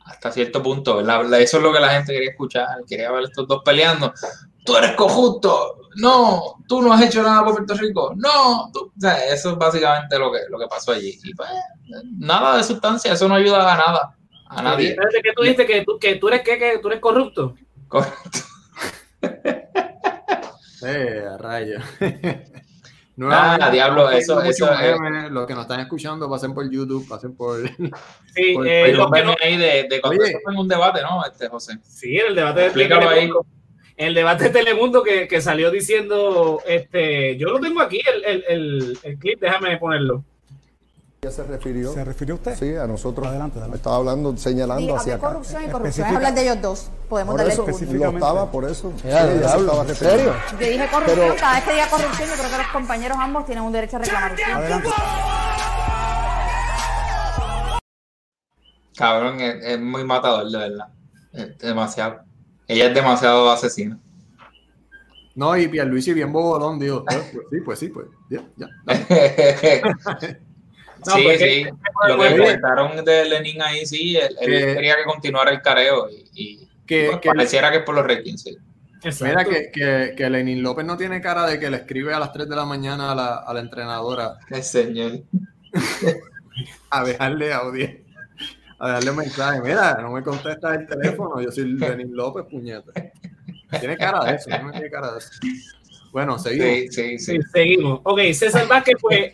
hasta cierto punto, Eso es lo que la gente quería escuchar, quería ver estos dos peleando. Tú eres cojusto, no, tú no has hecho nada por Puerto Rico, no, eso es básicamente lo que, lo que pasó allí. Y pues, nada de sustancia, eso no ayuda a nada, a nadie. ¿Qué tú dijiste? ¿Que tú, que tú eres, que, tú eres corrupto? Correcto. <laughs> eh, a rayo. <laughs> No, ah, diablo, eso, eso Los que nos están escuchando, pasen por YouTube, pasen por. <laughs> Sí, eh, los que no... ahí de, de cuando en un debate, ¿no? Este, José. Sí, en el debate de ahí. En el debate de Telemundo que, que, salió diciendo, este, yo lo tengo aquí, el, el, el, el clip, déjame ponerlo se refirió? ¿Se refirió usted? Sí, a nosotros. Adelante, adelante. estaba hablando, señalando hacia acá. corrupción y corrupción es hablar de ellos dos. Podemos darle eso, Lo estaba, por eso. Ya, estaba ¿En serio? Yo dije corrupción, Pero, cada vez que diga corrupción, yo creo que los compañeros ambos tienen un derecho a reclamar. Adelante. Cabrón, es, es, muy matador, de verdad. Es demasiado. Ella es demasiado asesina. No, y Pierluisi bien bobolón, dijo, pues sí, pues sí, pues, ya, ya. <laughs> sí, sí. Lo que comentaron de Lenin ahí, sí, él, quería que continuara el careo y, que, pues, pareciera que es por los ratings, sí. Mira que, que, que, Lenin López no tiene cara de que le escribe a las 3 de la mañana a la, a la entrenadora. El señor. <laughs> a dejarle audio. A dejarle mensaje. Mira, no me contesta el teléfono. Yo soy Lenin López, puñeta. Tiene cara de eso, no tiene cara de eso. Bueno, seguimos. Sí, sí, sí. seguimos. Ok, César Vázquez fue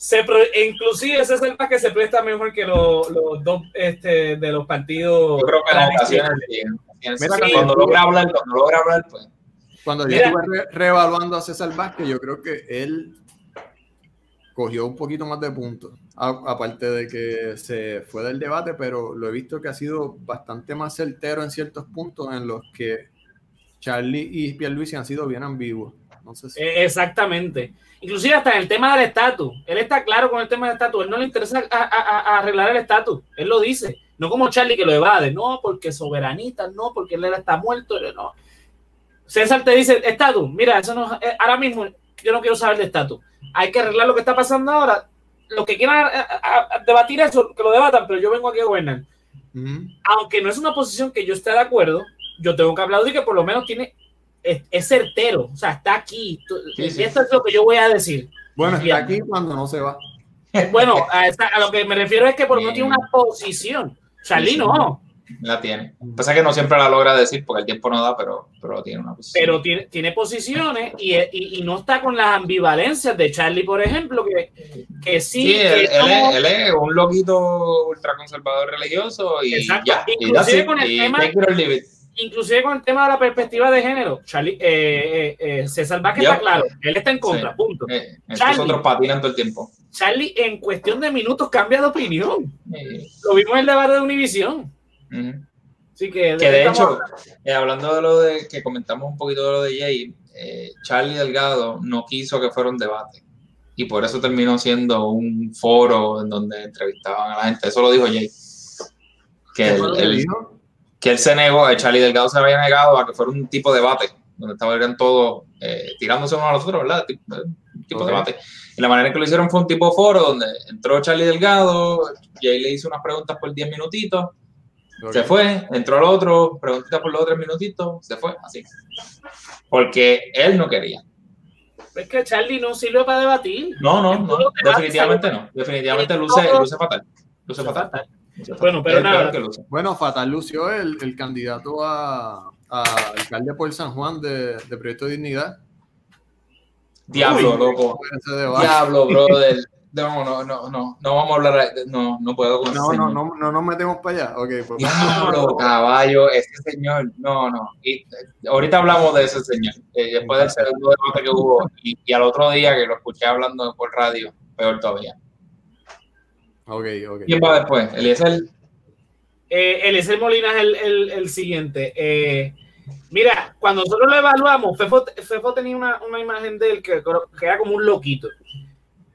se inclusive ese es el más que se presta mejor que los, los dos este, de los partidos. Yo creo que las ocasiones Mira, cuando logra hablar, cuando logra hablar, pues. Cuando yo estuve reevaluando a César Vázquez, yo creo que él cogió un poquito más de puntos. Aparte de que se fue del debate, pero lo he visto que ha sido bastante más certero en ciertos puntos en los que Charlie y Pierluisi han sido bien ambiguos. No sé si... E, exactamente. Inclusive hasta en el tema del estatus. Él está claro con el tema del estatus. Él no le interesa arreglar el estatus. Él lo dice. No como Charlie que lo evade. No, porque soberanista. No, porque él está muerto. No. César te dice estatus. Mira, eso no. Eh, ahora mismo, yo no quiero saber de estatus. Hay que arreglar lo que está pasando ahora. Los que quieran debatir eso, que lo debatan, pero yo vengo aquí a gobernar. Aunque no es una posición que yo esté de acuerdo, yo tengo que de que por lo menos tiene es, certero, o sea, está aquí. Esto es lo que yo voy a decir. Bueno, está aquí cuando no se va. <laughs> Bueno, a, lo que me refiero es que por lo menos tiene una posición. Charlie no. La tiene. Pasa que no siempre la logra decir porque el tiempo no da, pero, pero tiene una posición. Pero tiene, tiene posiciones y, y, no está con las ambivalencias de Charlie, por ejemplo, que, que sí. él, es, un loquito ultraconservador religioso y ya. Inclusive con el tema inclusive con el tema de la perspectiva de género, Charlie, eh, eh, eh César Vázquez está claro, él está en contra, punto. Eh, Charlie, otros patinan todo el tiempo. Charlie en cuestión de minutos cambia de opinión. Lo vimos en el debate de Univisión. Así que, que de hecho, eh, hablando de lo de que comentamos un poquito de lo de Jay, Charlie Delgado no quiso que fuera un debate y por eso terminó siendo un foro en donde entrevistaban a la gente. Eso lo dijo Jay. Que el, que él se negó, el Charlie Delgado se había negado a que fuera un tipo de debate, donde estaban todos eh, tirándose uno a los otros, ¿verdad? Un tipo de debate. Y la manera en que lo hicieron fue un tipo de foro donde entró Charlie Delgado, y ahí le hizo unas preguntas por 10 minutitos, se fue, entró el otro, preguntitas por los otros minutitos, se fue, así. Porque él no quería. Es que Charlie no sirve para debatir. No, no, no, definitivamente no. Definitivamente luce, luce fatal. Luce fatal. Bueno, pero nada. Bueno, Fatal lució el, el candidato a, a, alcalde por San Juan de, de Proyecto de Dignidad. Diablo, loco. Diablo, brother. No, no, no, no, no vamos a hablar, no, no puedo con no, no, no, no nos metemos para allá. Okay, pues. Diablo, caballo, ese señor, no, no. Y, eh, ahorita hablamos de ese señor, eh, después del segundo debate que hubo, y, y, al otro día que lo escuché hablando por radio, peor todavía. ¿Quién va después? ¿Eliezer? Eh, Eliezer Molina es el, el, siguiente. Eh, mira, cuando nosotros lo evaluamos, Fefo, tenía una, una, imagen de él que, que, era como un loquito.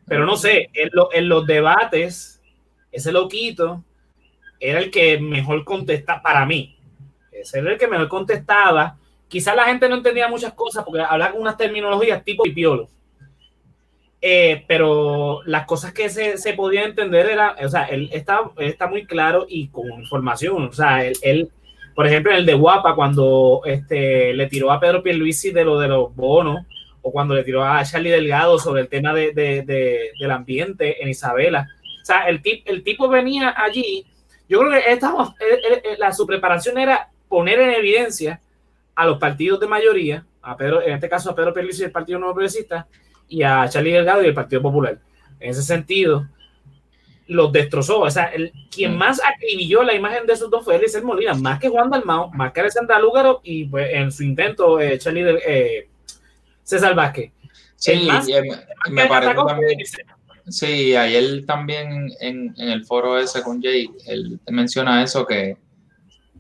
Pero no sé, en, en los debates, ese loquito era el que mejor contestaba para mí. Ese era el que mejor contestaba. Quizás la gente no entendía muchas cosas porque hablaba con unas terminologías tipo pipiolo. Eh, pero las cosas que se, se podían entender era, o sea, él está, está muy claro y con información, o sea, él, por ejemplo, en el de Guapa, cuando este, le tiró a Pedro Pierluisi de lo de los bonos, o cuando le tiró a Charlie Delgado sobre el tema de, de, del ambiente en Isabela, o sea, el, tip, el tipo venía allí, yo creo que estamos, la, su preparación era poner en evidencia a los partidos de mayoría, a Pedro, en este caso a Pedro Pierluisi del Partido Nuevo Progresista, y a Charlie Delgado y el Partido Popular. En ese sentido, los destrozó. O sea, el, quien mm. más acribilló la imagen de esos dos fue Eliezer Molina, más que Juan Dalmao, más que Alessandra Lúgaro y pues, en su intento, eh, Charlie de, eh, César Vázquez. Sí, me, parece también. Sí, ayer también en, en, el foro ese con Jay, él menciona eso que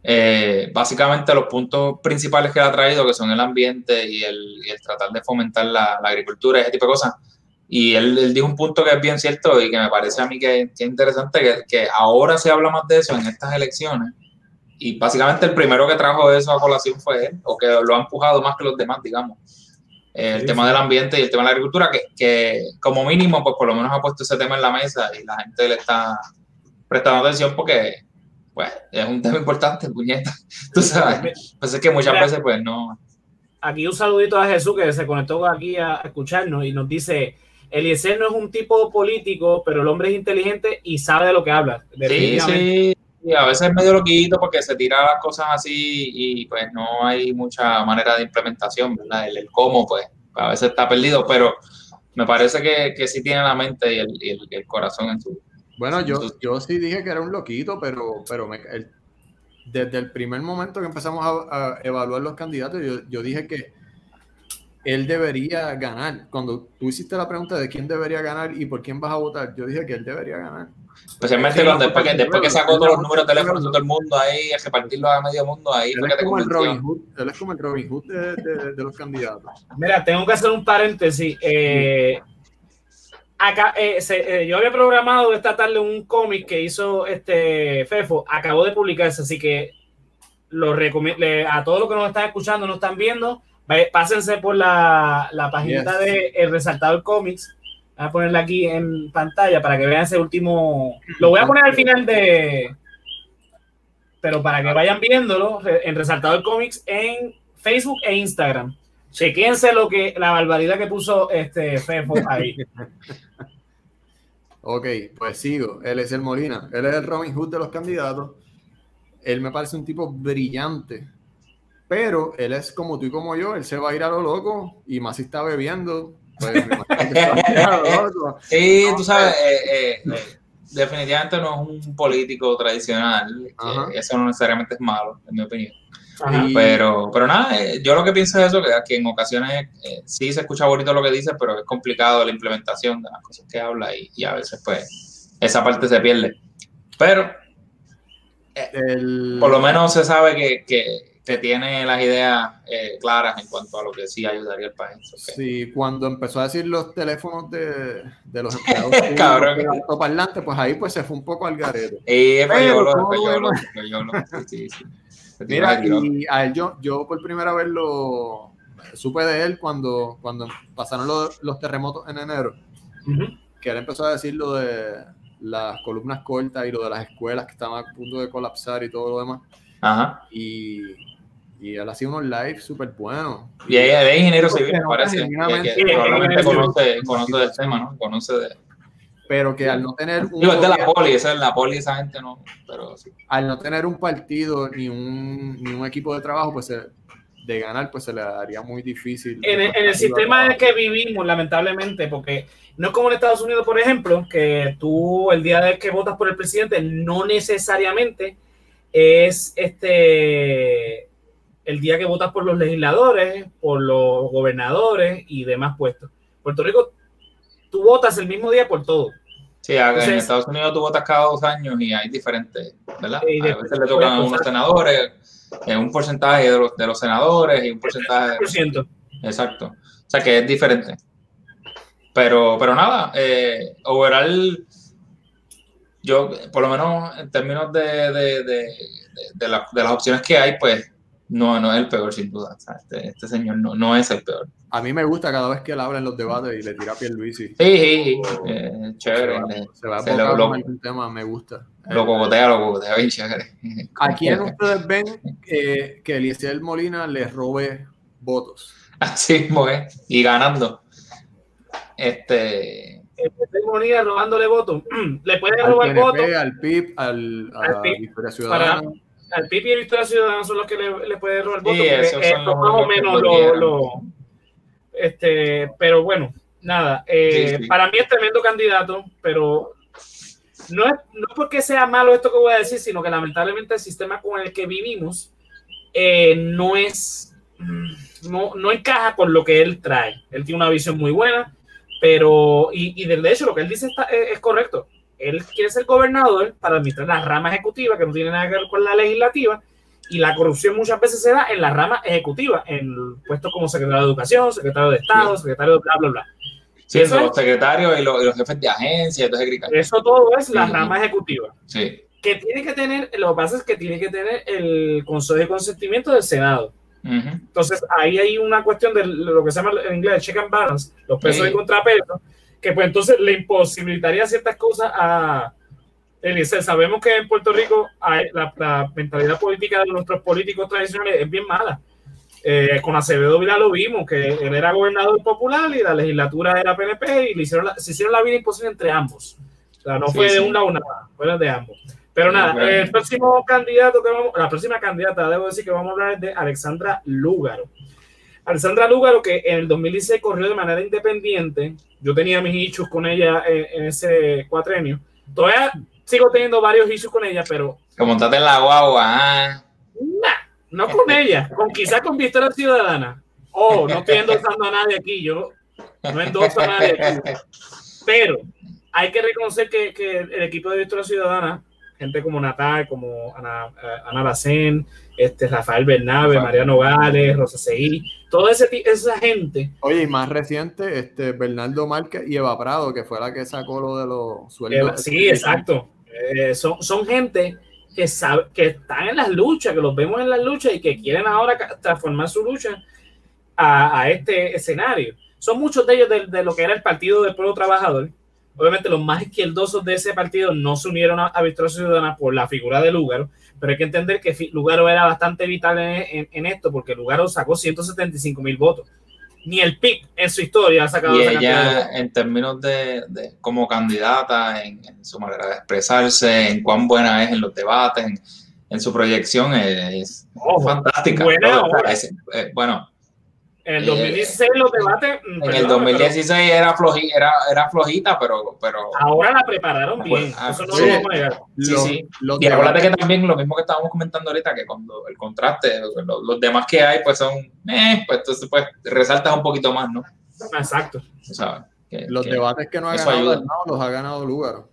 eh, básicamente los puntos principales que ha traído, que son el ambiente y el, tratar de fomentar la, agricultura y ese tipo de cosas. Y él, dijo un punto que es bien cierto y que me parece a mí que, es interesante, que, que, ahora se habla más de eso en estas elecciones. Y básicamente el primero que trajo eso a colación fue él, o que lo ha empujado más que los demás, digamos. el tema del ambiente y el tema de la agricultura, que, que como mínimo, pues por lo menos ha puesto ese tema en la mesa y la gente le está prestando atención porque pues es un tema importante, puñeta. <laughs> Tú sabes. Pues es que muchas veces, pues no. Aquí un saludito a Jesús que se conectó aquí a escucharnos y nos dice: Eliezer no es un tipo político, pero el hombre es inteligente y sabe de lo que habla. Sí, sí. Y a veces es medio loquito porque se tira las cosas así y pues no hay mucha manera de implementación, ¿verdad? El, cómo, pues, a veces está perdido, pero me parece que, que sí tiene la mente y el, y el corazón en su, bueno, yo, yo sí dije que era un loquito, pero, pero desde el primer momento que empezamos a, evaluar los candidatos, yo, dije que él debería ganar. Cuando tú hiciste la pregunta de quién debería ganar y por quién vas a votar, yo dije que él debería ganar. Especialmente cuando después, que, después que sacó todos los números de teléfono de todo el mundo ahí, a repartirlo a medio mundo ahí. Él, es como, el Robin Hood, él es como el Robin Hood de, de, los candidatos. Mira, tengo que hacer un paréntesis. Eh, Acá, eh, eh, yo había programado esta tarde un cómic que hizo este Fefo, acabó de publicarse, así que lo recomiendo a todos los que nos están escuchando, nos están viendo, pásense por la, la página de El Resaltador Comics. Voy a ponerla aquí en pantalla para que vean ese último. Lo voy a poner al final de. Pero para que vayan viéndolo en Resaltador Comics en Facebook e Instagram. Chequense lo que la barbaridad que puso este Fefo ahí. <laughs> ok, pues sigo. Él es el Molina. Él es el Robin Hood de los candidatos. Él me parece un tipo brillante. Pero él es como tú y como yo. Él se va a ir a lo loco. Y más si está bebiendo. Pues, <laughs> sí, tú sabes. Eh, eh, eh, definitivamente no es un político tradicional. eso no necesariamente es malo, en mi opinión pero, pero nada, eh, yo lo que pienso es eso, que, en ocasiones eh, sí se escucha bonito lo que dice, pero es complicado la implementación de las cosas que habla y, a veces pues esa parte se pierde. Pero eh, por lo menos se sabe que, que, tiene las ideas claras en cuento a lo que sí ayudaría al país. Sí, cuando empezó a decir los teléfonos de, de los <laughs> empleados Cabrón. parlante, pues ahí pues se fue un poco al garete. sí, sí. Mira, y a él yo, yo por primera vez lo supe de él cuando, cuando pasaron los, los terremotos en enero, que él empezó a decir lo de las columnas cortas y lo de las escuelas que estaban a punto de colapsar y todo lo demás. Ajá. Y, y él hacía unos lives súper buenos. Y ella de ingeniero civil, me parece. Que, probablemente conoce, conoce del tema, ¿no? Conoce de pero que al no tener un. es de la poli, esa es la poli, esa gente no. Pero sí. Al no tener un partido ni un, ni un equipo de trabajo, pues de ganar, pues se le daría muy difícil. En el, sistema en el que vivimos, lamentablemente, porque no es como en Estados Unidos, por ejemplo, que tú el día de que votas por el presidente no necesariamente es este el día que votas por los legisladores, por los gobernadores y demás puestos. Puerto Rico tú votas el mismo día por todo. Sí, en Estados Unidos tú votas cada dos años y hay diferentes, ¿verdad? a veces le tocan a unos senadores, eh, un porcentaje de los, de los senadores y un porcentaje. ciento. Exacto. O sea que es diferente. Pero, pero nada, eh, overall, yo, por lo menos en términos de, de, de, de, las opciones que hay, pues no, no es el peor, sin duda. este, este, señor no, no es el peor. A mí me gusta cada vez que él habla en los debates y le tira a Pierluisi. Sí, sí, sí. Eh, chévere. Se va, se va a lo, el tema, me gusta. Lo cogotea, lo cogotea bien chévere. <laughs> ¿A quién ustedes ven que Eliezer Molina le robe votos? Así es, y ganando. Este... Eliezer Molina robándole votos. <clears throat> le puede robar votos. Al PIB, al, a la Victoria Ciudadana al PIB y a Victoria Ciudadana son los que le, le pueden robar votos. Sí, porque más o menos lo, este, pero bueno, nada. Eh, para mí es tremendo candidato, pero no es, no porque sea malo esto que voy a decir, sino que lamentablemente el sistema con el que vivimos eh, no es, no, no encaja con lo que él trae. Él tiene una visión muy buena, pero, y, y de hecho lo que él dice está, es correcto él quiere ser gobernador para administrar la rama ejecutiva, que no tiene nada que ver con la legislativa, y la corrupción muchas veces se da en la rama ejecutiva, en puestos como secretario de Educación, secretario de Estado, secretario de bla, bla, bla. Sí, los secretarios y los, jefes de agencia, entonces Eso todo es la rama ejecutiva. Sí. Que tiene que tener, lo que pasa es que tiene que tener el consejo de consentimiento del Senado. Entonces, ahí hay una cuestión de lo que se llama en inglés check and balance, los pesos y contrapesos, que pues entonces le imposibilitaría ciertas cosas a Eliezer. Sabemos que en Puerto Rico hay, la, mentalidad política de nuestros políticos tradicionales es bien mala. Eh, con Acevedo Vila lo vimos, que él era gobernador popular y la legislatura era PNP y le hicieron se hicieron la vida imposible entre ambos. O sea, no fue de una a una, fue de ambos. Pero nada, el próximo candidato que vamos, la próxima candidata, debo decir que vamos a hablar es de Alexandra Lúgaro. Alessandra Lúgaro, que en el 2016 corrió de manera independiente, yo tenía mis issues con ella en, ese cuatrenio. Todavía sigo teniendo varios issues con ella, pero. Como montate en la guagua. Ah. no con ella, con quizás con Victoria Ciudadana. Oh, no estoy endosando a nadie aquí, yo no endoso a nadie aquí. Pero hay que reconocer que, que el equipo de Victoria Ciudadana gente como Natal, como Ana, eh, Ana Bacén, este, Rafael Bernabe, Mariano Gales, Rosa Seguí, toda esa gente. Oye, y más reciente, este, Bernardo Márquez y Eva Prado, que fue la que sacó lo de los sueldos. sí, exacto. Eh, son, son gente que, sabe, que están en las luchas, que los vemos en las luchas y que quieren ahora transformar su lucha. a, este escenario. Son muchos de ellos de, lo que era el Partido del Pueblo Trabajador. Obviamente los más izquierdosos de ese partido no se unieron a, a Victoria Ciudadana por la figura de Lugaro, pero hay que entender que Lugaro era bastante vital en, esto porque Lugaro sacó 175 mil votos. Ni el PIB en su historia ha sacado. Y ella, en términos de, como candidata, en, su manera de expresarse, en cuán buena es en los debates, en, su proyección, es, fantástica. Eh, bueno, en el 2016 los debates. Mm, en el 2016 era, era, era flojita, pero, pero. Ahora la prepararon bien. Ah, eso no lo vamos a negar. Sí, sí. y acuérdate que también lo mismo que estábamos comentando ahorita, que cuando el contraste, los, demás que hay, pues son. Eh, pues entonces, pues resaltas un poquito más, ¿no? Exacto. Los debates que no ha ganado, los ha ganado Lugar.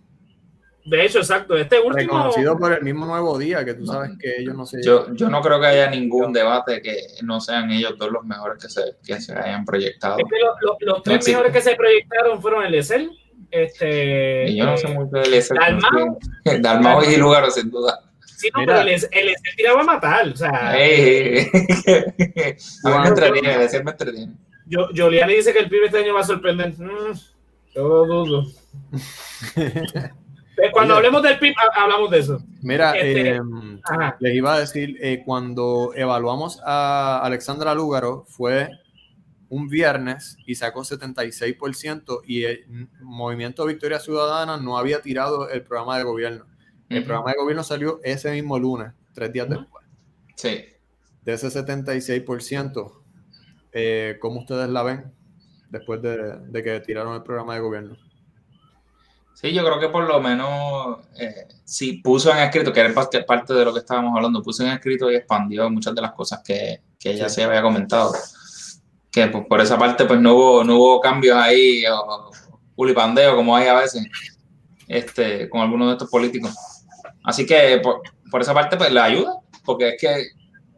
De hecho, exacto. Este último. Reconocido por el mismo Nuevo Día, que tú sabes que ellos no se. Yo, yo no creo que haya ningún debate que no sean ellos dos los mejores que se, que se hayan proyectado. Es que los tres mejores que se proyectaron fueron el ESL. Este, y yo no sé mucho del ESL. Dalmau. <laughs> Dalmau y Lugaro, sin duda. Sí, no, pero el ESL tiraba a matar. O sea. a mí me entretiene, el ESL me entretiene. Yo, Joliani dice que el pibe este año va a sorprender. Mm, yo dudo. <laughs> Eh, cuando hablemos del PIB, hablamos de eso. Mira, este, em, les iba a decir, eh, cuando evaluamos a Alexandra Lúgaro, fue un viernes y sacó 76% y el Movimiento Victoria Ciudadana no había tirado el programa de gobierno. El programa de gobierno salió ese mismo lunes, tres días después. Sí. De ese 76%, eh, ¿cómo ustedes la ven después de que tiraron el programa de gobierno? Sí, yo creo que por lo menos eh, sí puso en escrito, que era parte, de lo que estábamos hablando, puso en escrito y expandió muchas de las cosas que, que ella se había comentado. Que pues, por esa parte pues no hubo, no hubo cambios ahí, o pulipandeo como hay a veces este, con algunos de estos políticos. Así que por, por esa parte pues le ayuda, porque es que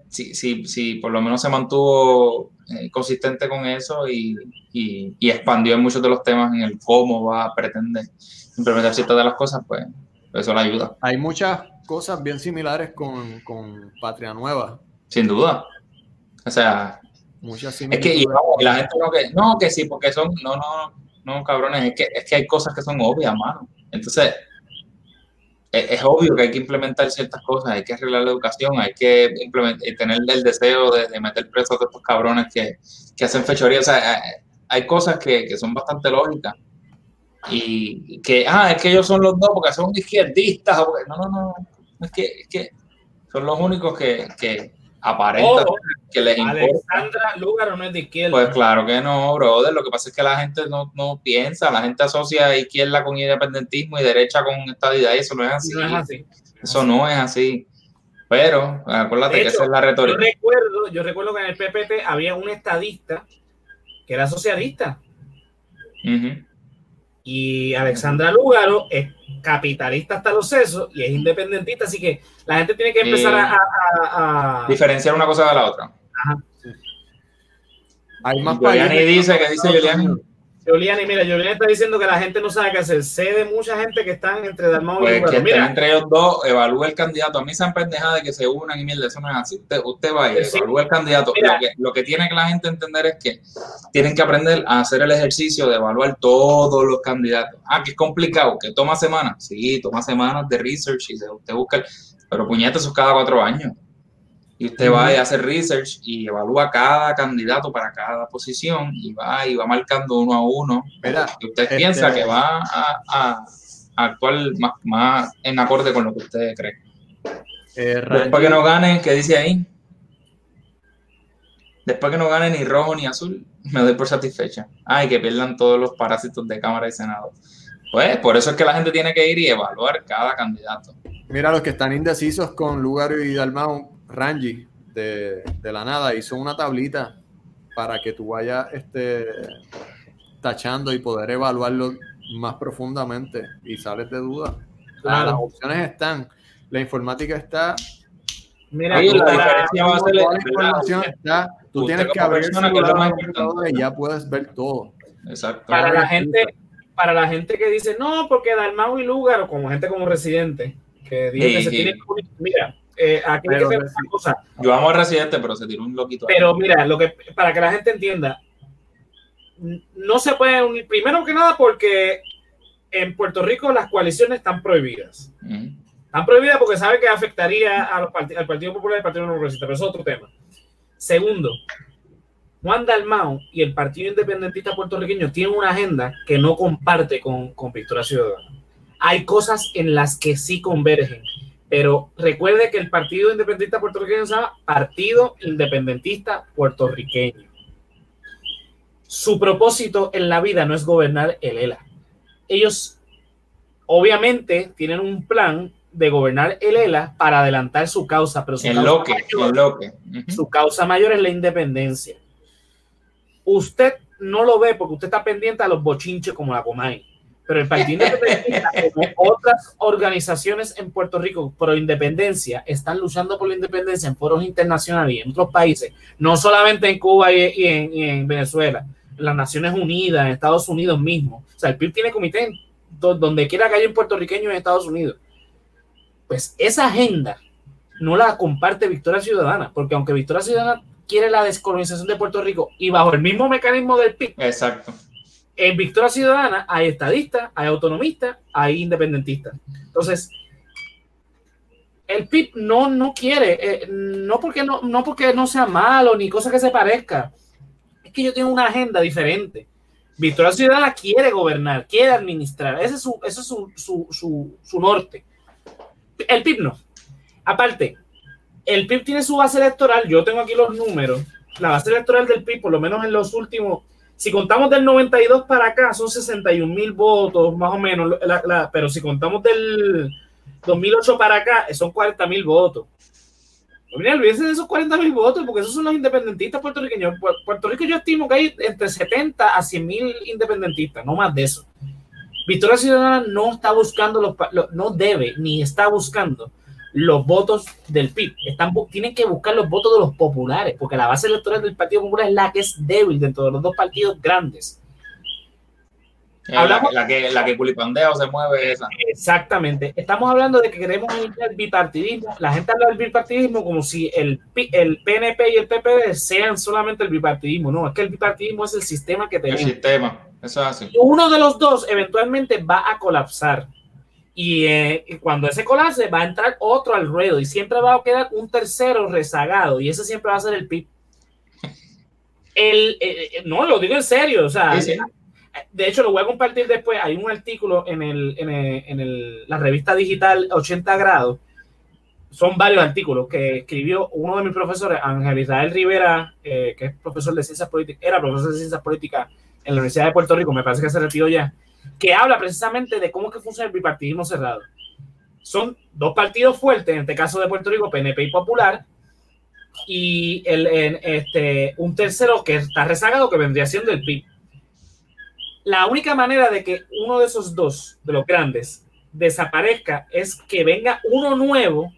si, si, si por lo menos se mantuvo eh, consistente con eso y, y, y, expandió en muchos de los temas en el cómo va a pretender implementar ciertas de las cosas, pues eso le ayuda. Hay muchas cosas bien similares con, con Patria Nueva. Sin duda. O sea, muchas Es que y, la gente no que, no, que sí, porque son, no, no, no, cabrones, es que, es que hay cosas que son obvias, mano. Entonces, es, es, obvio que hay que implementar ciertas cosas, hay que arreglar la educación, hay que implementar, tener el deseo de, de meter presos a estos cabrones que, que hacen fechoría. O sea, hay cosas que, que son bastante lógicas y que, ah, es que ellos son los dos porque son izquierdistas. No, no, no, es que, es que son los únicos que, que aparentan oh, que les importa. Alexandra Lúgaro no es de izquierda. Pues claro que no, brother. Lo que pasa es que la gente no, no piensa, la gente asocia izquierda con independentismo y derecha con estadidad y eso no es así. No es así. Eso no es así. Pero acuérdate que esa es la retórica. Yo recuerdo, yo recuerdo que en el PPT había un estadista que era socialista. Uh y Alexandra Lugaro es capitalista hasta los sesos y es independentista, así que la gente tiene que empezar a, diferenciar una cosa de la otra. Ajá. Hay más países. dice que dice Julián Juliani, mira, Juliani está diciendo que la gente no sabe qué hacer. Sé de mucha gente que están entre Dalmau pues y que mira, entre ellos dos, evalúe el candidato. A mí se han pendejado de que se unan y mierda, eso no es así. Usted, usted vaya, sí. evalúe el candidato. Lo que, lo que, tiene que la gente entender es que tienen que aprender a hacer el ejercicio de evaluar todos los candidatos. Ah, que es complicado, que toma semanas. Sí, toma semanas de research y usted busca, pero puñete, eso cada cuatro años y usted va a hacer research y evalúa cada candidato para cada posición y va y va marcando uno a uno. y usted este piensa que va a, actuar más, más, en acorde con lo que usted cree. Eh, Después que no gane, ¿qué dice ahí? Después que no gane ni rojo ni azul, me doy por satisfecha. Ay, que pierdan todos los parásitos de Cámara y Senado. Pues por eso es que la gente tiene que ir y evaluar cada candidato. Mira, los que están indecisos con Lugar y Dalmau, Rangi de, la nada hizo una tablita para que tú vayas este, tachando y poder evaluarlo más profundamente y sales de duda. Las opciones están, la informática está. Mira, la información está, tú tienes que abrir el y ya puedes ver todo. Exacto. Para la gente, para la gente que dice no, porque Dalmau y Lugar, o como gente como residente, que dice que se tiene que mira, eh, aquí hay que hacer una cosa. Yo amo a Residente, pero se tiró un loquito. Pero mira, lo que, para que la gente entienda, no se puede unir, primero que nada porque en Puerto Rico las coaliciones están prohibidas. Están prohibidas porque sabe que afectaría a los al Partido Popular y al Partido Progresista, pero es otro tema. Segundo, Juan Dalmau y el Partido Independentista puertorriqueño tienen una agenda que no comparte con, con Victoria Ciudadana. Hay cosas en las que sí convergen, pero recuerde que el Partido Independentista puertorriqueño se llama Partido Independentista Puertorriqueño. Su propósito en la vida no es gobernar el ELA. Ellos obviamente tienen un plan de gobernar el ELA para adelantar su causa, pero su, su causa mayor es la independencia. Usted no lo ve porque usted está pendiente a los bochinches como la Comay. Pero el Partido Independentista, como otras organizaciones en Puerto Rico pro independencia, están luchando por la independencia en foros internacionales y en otros países, no solamente en Cuba y, en, Venezuela, en las Naciones Unidas, en Estados Unidos mismo. O sea, el PIB tiene comité donde quiera que haya un puertorriqueño en Estados Unidos. Pues esa agenda no la comparte Victoria Ciudadana, porque aunque Victoria Ciudadana quiere la descolonización de Puerto Rico y bajo el mismo mecanismo del PIB. Exacto en Victoria Ciudadana hay estadistas, hay autonomistas, hay independentistas. Entonces, el PIB no, no quiere, eh, no, porque no, no porque no sea malo ni cosa que se parezca, es que yo tengo una agenda diferente. Victoria Ciudadana quiere gobernar, quiere administrar, ese es su, ese es su, su, su norte. El PIB no. Aparte, el PIB tiene su base electoral, yo tengo aquí los números, la base electoral del PIB, por lo menos en los últimos si contamos del 92 para acá, son 61 mil votos, más o menos, pero si contamos del 2008 para acá, son 40 mil votos. No, mira, olvídense de esos 40 mil votos, porque esos son los independentistas puertorriqueños. Puerto Rico yo estimo que hay entre 70 a 100 mil independentistas, no más de eso. Victoria Ciudadana no está buscando, los, no debe ni está buscando los votos del PIB. Están, tienen que buscar los votos de los populares, porque la base electoral del Partido Popular es la que es débil dentro de los dos partidos grandes. Eh, Hablamos, la, que, la que culipandea o se mueve esa. Exactamente. Estamos hablando de que queremos el bipartidismo. La gente habla del bipartidismo como si el, el PNP y el PPD sean solamente el bipartidismo. No, es que el bipartidismo es el sistema que tenemos. El sistema, eso es así. uno de los dos eventualmente va a colapsar. Eh, y cuando ese colapse va a entrar otro al ruedo y siempre va a quedar un tercero rezagado y ese siempre va a ser el PIB. El, eh, eh, no, lo digo en serio, o sea, de hecho lo voy a compartir después. Hay un artículo en, el, en, el, en el, la revista digital 80 grados. Son varios artículos que escribió uno de mis profesores, Ángel Israel Rivera, que es profesor de ciencias políticas, era profesor de ciencias políticas en la Universidad de Puerto Rico, me parece que se retiró ya que habla precisamente de cómo que funciona el bipartidismo cerrado. Son dos partidos fuertes, en este caso de Puerto Rico, PNP y Popular, y el, este, un tercero que está rezagado, que vendría siendo el PIB. La única manera de que uno de esos dos, de los grandes, desaparezca es que venga uno nuevo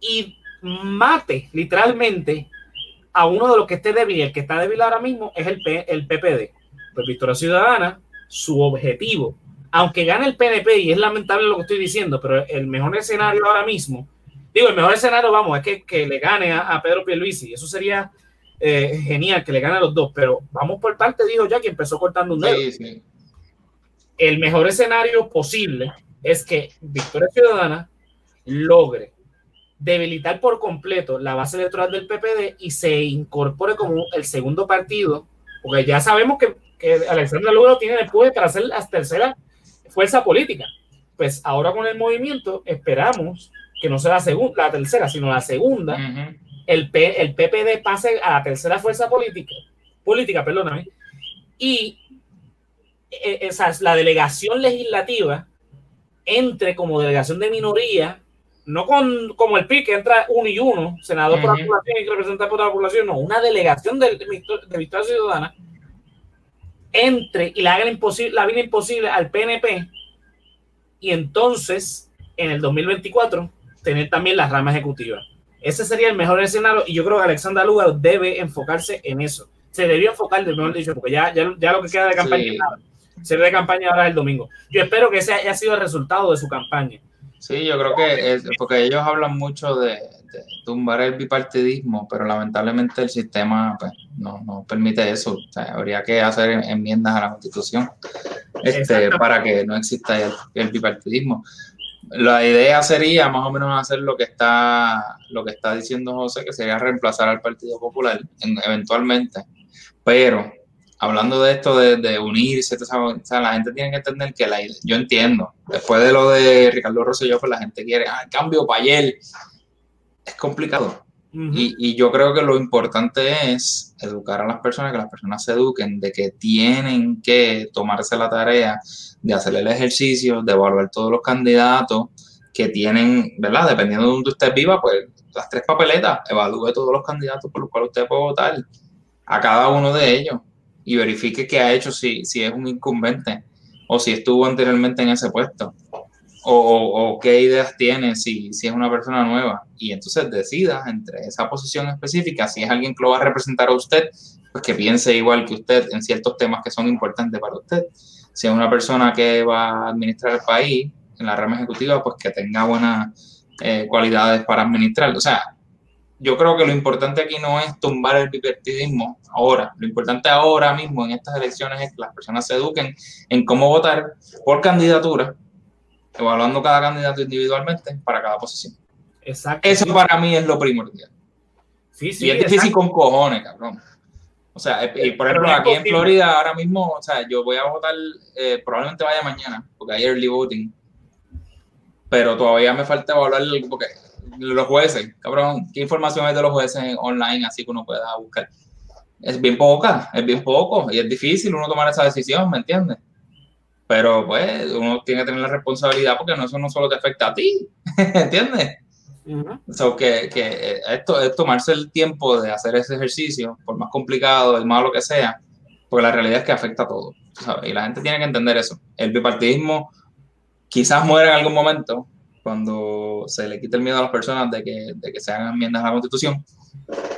y mate literalmente a uno de los que esté débil. El que está débil ahora mismo es el, P, el PPD. Pues Victoria Ciudadana su objetivo. Aunque gane el PNP, y es lamentable lo que estoy diciendo, pero el mejor escenario ahora mismo, digo, el mejor escenario, vamos, es que, que le gane a, a Pedro Pierluisi. Eso sería eh, genial, que le gane a los dos, pero vamos por parte, dijo ya que empezó cortando un dedo. El mejor escenario posible es que Victoria Ciudadana logre debilitar por completo la base electoral del PPD y se incorpore como el segundo partido, porque ya sabemos que que Alexandra Lugaro tiene después para ser la tercera fuerza política. Pues ahora con el movimiento esperamos que no sea la, segunda, la tercera, sino la segunda, el, P, el PPD pase a la tercera fuerza política, política, perdóname, y e, esa es la delegación legislativa entre como delegación de minoría, no con como el PIB que entra uno y uno, senador por la población y representante por la población, no, una delegación de, de Victoria Ciudadana entre y le haga imposible, la vida imposible al PNP y entonces en el 2024 tener también la rama ejecutiva. Ese sería el mejor escenario y yo creo que Alexandra Lugar debe enfocarse en eso. Se debió enfocar, de mejor dicho, porque ya, ya, lo que queda de campaña, sí. de campaña ahora el domingo. Yo espero que ese haya sido el resultado de su campaña. Sí, yo creo que es porque ellos hablan mucho de, tumbar el bipartidismo, pero lamentablemente el sistema pues, no, permite eso. habría que hacer enmiendas a la constitución este, para que no exista el, bipartidismo. La idea sería más o menos hacer lo que está, lo que está diciendo José, que sería reemplazar al Partido Popular eventualmente, pero hablando de esto de, unirse, la gente tiene que entender que la, yo entiendo, después de lo de Ricardo Rosselló, pues la gente quiere, ah, cambio para ayer, es complicado. y, y, yo creo que lo importante es educar a las personas, que las personas se eduquen de que tienen que tomarse la tarea de hacer el ejercicio, de evaluar todos los candidatos que tienen, ¿verdad? Dependiendo de donde usted viva, pues las tres papeletas, evalúe todos los candidatos por los cuales usted puede votar, a cada uno de ellos y verifique qué ha hecho, si, si es un incumbente o si estuvo anteriormente en ese puesto. O, qué ideas tiene si, si, es una persona nueva. Y entonces decida entre esa posición específica, si es alguien que lo va a representar a usted, pues que piense igual que usted en ciertos temas que son importantes para usted. Si es una persona que va a administrar el país en la rama ejecutiva, pues que tenga buenas eh, cualidades para administrar. O sea, yo creo que lo importante aquí no es tumbar el bipartidismo ahora. Lo importante ahora mismo en estas elecciones es que las personas se eduquen en cómo votar por candidatura, evaluando cada candidato individualmente para cada posición. Exacto. Eso para mí es lo primordial. Sí, sí, y es difícil con cojones, cabrón. O sea, eh, por ejemplo, aquí en Florida ahora mismo, o sea, yo voy a votar, eh, probablemente vaya mañana, porque hay early voting, pero todavía me falta evaluar, porque los jueces, cabrón, ¿qué información hay de los jueces online así que uno pueda buscar? Es bien poca, es bien poco y es difícil uno tomar esa decisión, ¿me entiendes? Pero pues uno tiene que tener la responsabilidad porque no, eso no solo te afecta a ti, <laughs> ¿entiendes? que, que, esto es tomarse el tiempo de hacer ese ejercicio, por más complicado y malo que sea, porque la realidad es que afecta a todo. ¿sabes? Y la gente tiene que entender eso. El bipartidismo quizás muera en algún momento, cuando se le quite el miedo a las personas de que, de que se hagan enmiendas a la Constitución.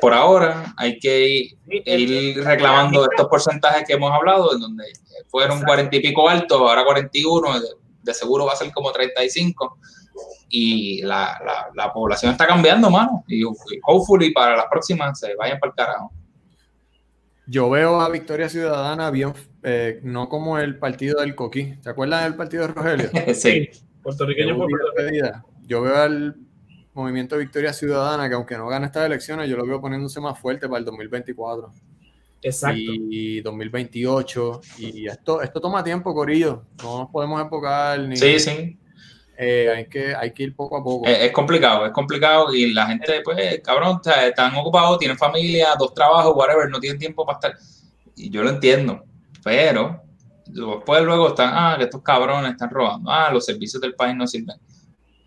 Por ahora hay que ir, reclamando estos porcentajes que hemos hablado, en donde fueron cuarenta y pico altos, ahora 41, de, de seguro va a ser como 35 y la, la, la, población está cambiando, mano. Y, hopefully para las próximas se vayan para el carajo. Yo veo a Victoria Ciudadana bien, eh, no como el partido del Coquí. ¿Te acuerdas del partido de Rogelio? <laughs> sí. Puertorriqueño por Yo veo al movimiento Victoria Ciudadana que aunque no gane estas elecciones, yo lo veo poniéndose más fuerte para el 2024. Exacto. Y 2028. Y esto, esto toma tiempo, Corillo. No nos podemos enfocar ni. Sí, sí. Eh, hay, que, hay que ir poco a poco. Es, complicado, es complicado. Y la gente, pues, cabrón, están ocupados, tienen familia, dos trabajos, whatever, no tienen tiempo para estar. Y yo lo entiendo. Pero Después luego están, ah, que estos cabrones están robando, ah, los servicios del país no sirven.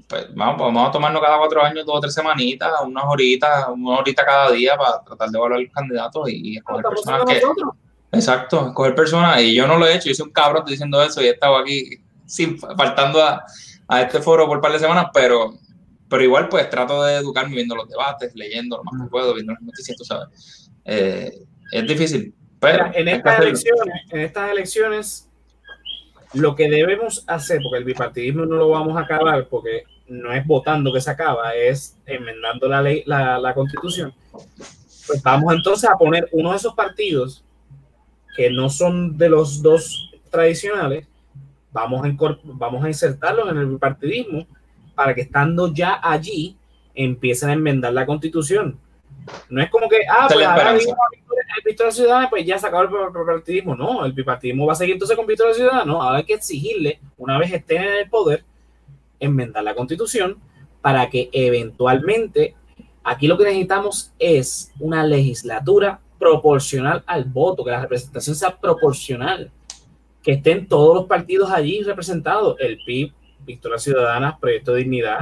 Pues vamos, vamos a tomarnos cada cuatro años, dos o tres semanitas, unas horitas, una horita cada día para tratar de evaluar los candidatos y, escoger personas que... Exacto, escoger personas, y yo no lo he hecho, yo soy un cabrón diciendo eso y he estado aquí sin, faltando a, a este foro por un par de semanas, pero, pero igual pues trato de educarme viendo los debates, leyendo lo más que puedo, viendo las noticias, tú sabes. Eh, es difícil, en, estas elecciones, en estas elecciones, lo que debemos hacer, porque el bipartidismo no lo vamos a acabar, porque no es votando que se acaba, es enmendando la ley, la, constitución. Pues vamos entonces a poner uno de esos partidos que no son de los dos tradicionales, vamos a, vamos a insertarlos en el bipartidismo para que estando ya allí empiecen a enmendar la constitución. No es como que, ah, pues ahora el Victoria Ciudadana, pues ya se acabó el bipartidismo. No, el bipartidismo va a seguir entonces con Victoria Ciudadana. No, ahora hay que exigirle, una vez estén en el poder, enmendar la constitución para que eventualmente, aquí lo que necesitamos es una legislatura proporcional al voto, que la representación sea proporcional, que estén todos los partidos allí representados, el PIB, Victoria Ciudadana, Proyecto de Dignidad,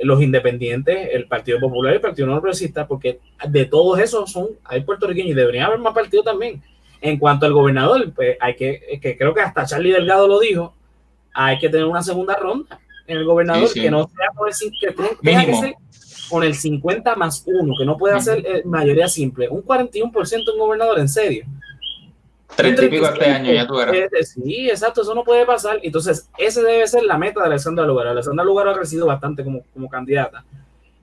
los independientes, el Partido Popular y el Partido No Progresista, porque de todos esos son, hay puertorriqueños y debería haber más partidos también. En cuanto al gobernador, pues hay que, que creo que hasta Charlie Delgado lo dijo, hay que tener una segunda ronda en el gobernador que no sea con el, que con el 50 más 1, que no pueda ser eh, mayoría simple. Un 41% en gobernador, en serio. Treinta y pico este año, ya tú eras. Eh, sí, exacto, eso no puede pasar. Entonces, ese debe ser la meta de Alessandra Lugar. Alessandra Lugar ha crecido bastante como, como candidata.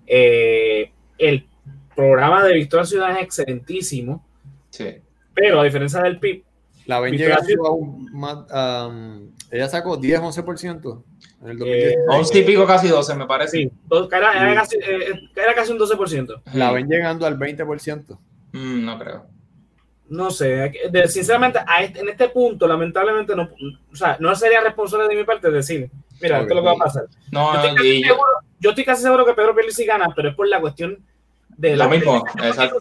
Eh, el programa de Victoria Ciudad es excelentísimo. Sí. Pero a diferencia del PIB, la ven llegando aún más. Um, ella sacó 10, 11% en el 2010. 11 y pico, casi 12, me parece. Sí, era, era, casi, eh, era casi un 12%. La ven llegando al 20%. Mm, no creo. No sé, sinceramente, este, en este punto, lamentablemente, no, o sea, no sería responsable de mi parte decir, mira, esto es lo que va a pasar. No, yo, estoy casi seguro, yo estoy casi seguro que Pedro Pérez sí gana, pero es por la cuestión de la. Lo mismo, exacto.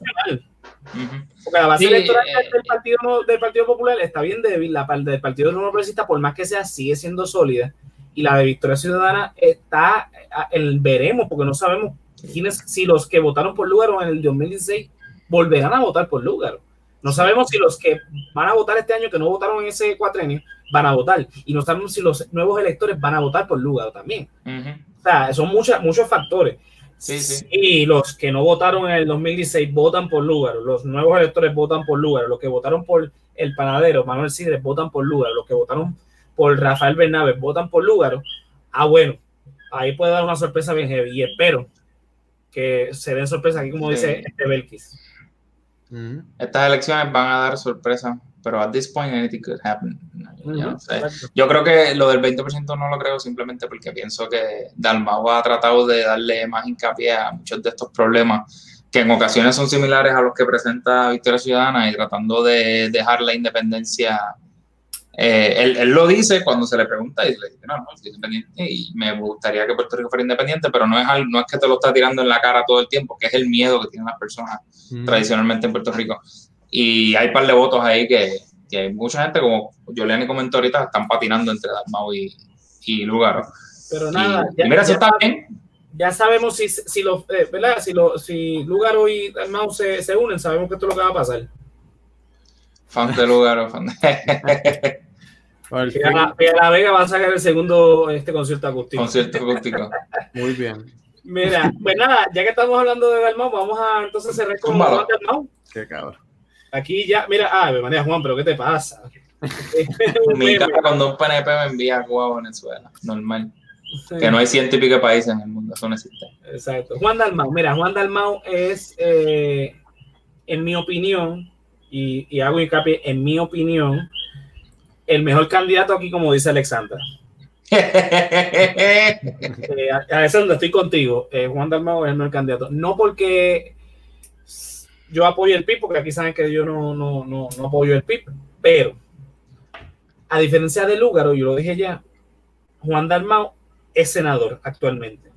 Porque la base electoral eh, del, partido, del Partido Popular está bien débil, la del Partido No Progresista, por más que sea, sigue siendo sólida, y la de Victoria Ciudadana está, el, veremos, porque no sabemos quiénes, si los que votaron por Lugaro en el 2016 volverán a votar por Lugaro. No sabemos si los que van a votar este año, que no votaron en ese cuatrenio, van a votar. Y no sabemos si los nuevos electores van a votar por Lugaro también. O sea, son muchos muchos factores. Y los que no votaron en el 2016 votan por lugar, los nuevos electores votan por lugar, los que votaron por el panadero Manuel Sidres votan por lugar, los que votaron por Rafael Bernabe votan por lugar. Ah, bueno, ahí puede dar una sorpresa bien heavy y espero que se den sorpresas aquí, como dice este Belkis. Estas elecciones van a dar sorpresas pero at this point anything could happen. Yo, creo que lo del 20% no lo creo simplemente porque pienso que Dalmau ha tratado de darle más hincapié a muchos de estos problemas que en ocasiones son similares a los que presenta Victoria Ciudadana y tratando de dejar la independencia. Eh, él, lo dice cuando se le pregunta y le dice, no, no, soy independiente y me gustaría que Puerto Rico fuera independiente, pero no es, no es que te lo está tirando en la cara todo el tiempo, que es el miedo que tienen las personas tradicionalmente en Puerto Rico. Y hay un par de votos ahí que, que hay mucha gente, como Juliani comentó ahorita, están patinando entre Dalmau y, y Lugaro. Pero nada, ya, mira, si está bien. Ya sabemos si, si, lo, eh, ¿verdad? si, lo, si Lugaro y Dalmau se, se, unen, sabemos que esto es lo que va a pasar. Fan de Lugaro, fan de... <laughs> la, la Vega va a sacar el segundo este concierto acústico. Concierto acústico. <laughs> Muy bien. Mira, pues nada, ya que estamos hablando de Dalmau, vamos a entonces cerrar con Dalmau. Qué cabrón. Aquí ya, mira, ah, me manera Juan, pero ¿qué te pasa? <laughs> Mi casa cuando un PNP me envía a Cuba a Venezuela, normal. Que no hay ciento y pico países en el mundo, eso no existe. Exacto. Juan Dalmau, mira, Juan Dalmau es, eh, en mi opinión, y, y, hago hincapié, en mi opinión, el mejor candidato aquí, como dice Alexandra. <laughs> eh, Alexandra, estoy contigo. Eh, Juan Dalmau es el mejor candidato. No porque yo apoyo el PIB, porque aquí saben que yo no, no, no, no apoyo el PIB, pero a diferencia de Lúgaro, yo lo dije ya, Juan Dalmao es senador actualmente.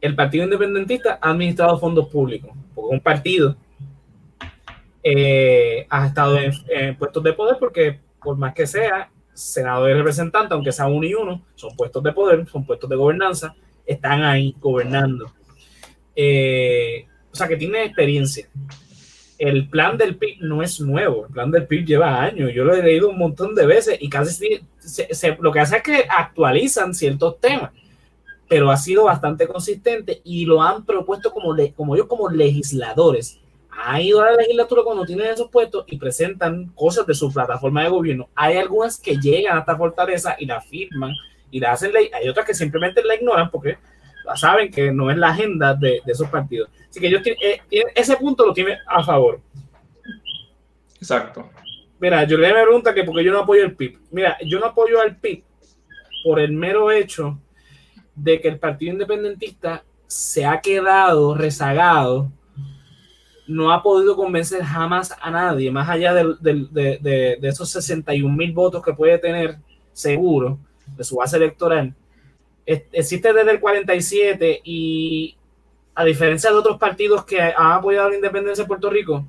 El Partido Independentista ha administrado fondos públicos, porque un partido eh, ha estado en, puestos de poder, porque por más que sea senador y representante, aunque sea uno y uno, son puestos de poder, son puestos de gobernanza, están ahí gobernando. Eh, o sea, que tiene experiencia. El plan del PIB no es nuevo, el plan del PIB lleva años, yo lo he leído un montón de veces y casi se, lo que hace es que actualizan ciertos temas, pero ha sido bastante consistente y lo han propuesto como, como ellos como legisladores. Ha ido a la legislatura cuando tienen esos puestos y presentan cosas de su plataforma de gobierno. Hay algunas que llegan a esta fortaleza y la firman y la hacen ley. Hay otras que simplemente la ignoran porque saben que no es la agenda de, de esos partidos. Así que ellos eh, ese punto lo tiene a favor. Exacto. Mira, yo le me pregunta que porque yo no apoyo el PIB. Mira, yo no apoyo al PIB por el mero hecho de que el Partido Independentista se ha quedado rezagado, no ha podido convencer jamás a nadie, más allá de, de, de, de esos 61 mil votos que puede tener seguro de su base electoral existe desde el 47 y a diferencia de otros partidos que han apoyado la independencia de Puerto Rico,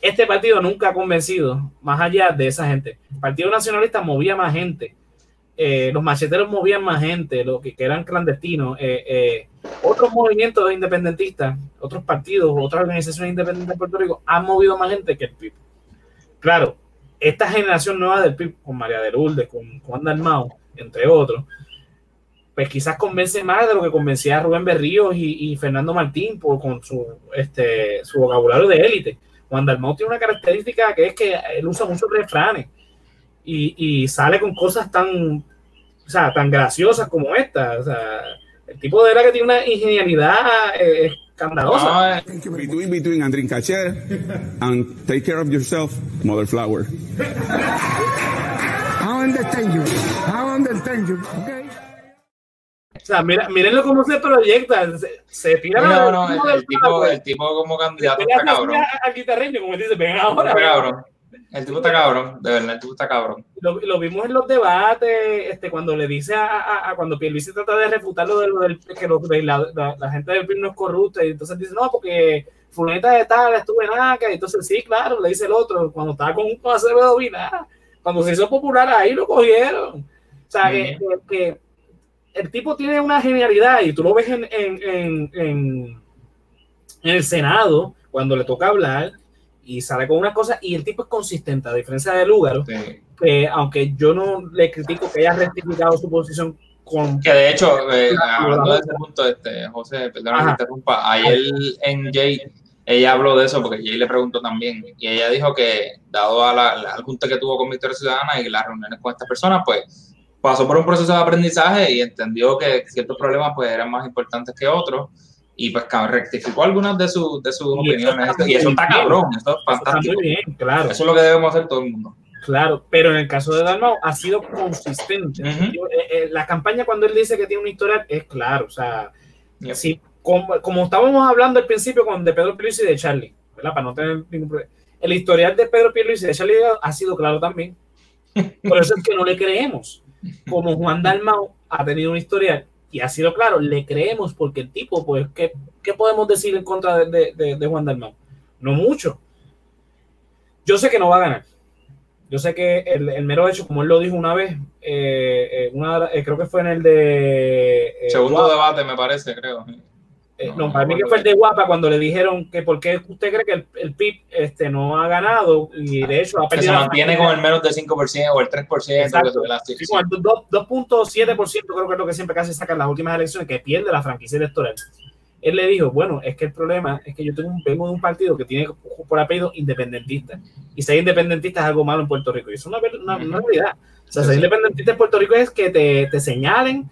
este partido nunca ha convencido más allá de esa gente. El Partido Nacionalista movía más gente, eh, los macheteros movían más gente, los que, eran clandestinos, eh, eh, otros movimientos independentistas, otros partidos, otras organizaciones independientes de Puerto Rico han movido más gente que el PIB. Claro, esta generación nueva del PIB, con María de Lourdes, con Juan Dalmau, entre otros, pues quizás convence más de lo que convencía a Rubén Berríos y, Fernando Martín por, con su, este, su vocabulario de élite. Juan Dalmau tiene una característica que es que él usa muchos refranes y, sale con cosas tan, o sea, tan graciosas como esta. O sea, el tipo de verdad que tiene una ingenuidad eh, escandalosa. No, between, between and drink and take care of yourself, Mother Flower. I understand you. I understand you. Okay. Sea, mira, mírenlo cómo se proyecta. Se, se tira no, no, el, el, tipo, el tipo como candidato está cabrón. Al guitarreño, como dice, ven ahora. Está cabrón. El tipo está cabrón, de verdad, el tipo está cabrón. Lo, lo vimos en los debates, este, cuando le dice a, a, a cuando Pierluisi trata de refutar lo, de, lo del que lo, la, la, la, gente del PIB no es corrupta, y entonces dice, no, porque fulanita de tal estuvo en ACA, y entonces sí, claro, le dice el otro, cuando estaba con un Acevedo Vilá, cuando se hizo popular ahí lo cogieron. O sea, que, que, el tipo tiene una genialidad, y tú lo ves en, en, en, en, el Senado, cuando le toca hablar, y sale con una cosa y el tipo es consistente, a diferencia de Lugaro, que aunque yo no le critico que haya rectificado su posición con... Que de hecho, eh, hablando de ese punto, este, José, perdón que interrumpa, ayer en Jay, ella habló de eso porque Jay le preguntó también y ella dijo que dado a la, al junta que tuvo con Victoria Ciudadana y las reuniones con estas personas, pues pasó por un proceso de aprendizaje y entendió que ciertos problemas pues eran más importantes que otros y pues rectificó algunas de, sus de sus opiniones. y eso está cabrón, eso es fantástico. muy bien, claro. Eso es lo que debemos hacer todo el mundo. Claro, pero en el caso de Dalmau ha sido consistente. Eh, eh, la campaña cuando él dice que tiene un historial es claro, o sea, como, como, estábamos hablando al principio con de Pedro Pierluisi y de Charlie, ¿verdad? Para no tener ningún problema. El historial de Pedro Pierluisi y de Charlie ha sido claro también. <laughs> Por eso es que no le creemos. Como Juan Dalmau ha tenido un historial y ha sido claro, le creemos porque el tipo, pues, ¿qué, qué podemos decir en contra de, de, de Juan Dalmau? No mucho. Yo sé que no va a ganar. Yo sé que el, el mero hecho, como él lo dijo una vez, eh, eh una, eh, creo que fue en el de... Eh, Segundo debate, me parece, creo. Eh, no, para mí que fue el de Guapa cuando le dijeron que por qué usted cree que el, el PIB este, no ha ganado y de hecho ha perdido. Que se mantiene con el menos del 5% o el 3%. Exacto. Sí, sí. 2.7% creo que es lo que siempre casi sacan las últimas elecciones, que pierde la franquicia electoral. Él le dijo, bueno, es que el problema es que yo tengo un, vengo de un partido que tiene por apellido independentista. Y ser independentista es algo malo en Puerto Rico. Y eso es una, una, una realidad. O sea, ser independentista en Puerto Rico es que te, te señalen,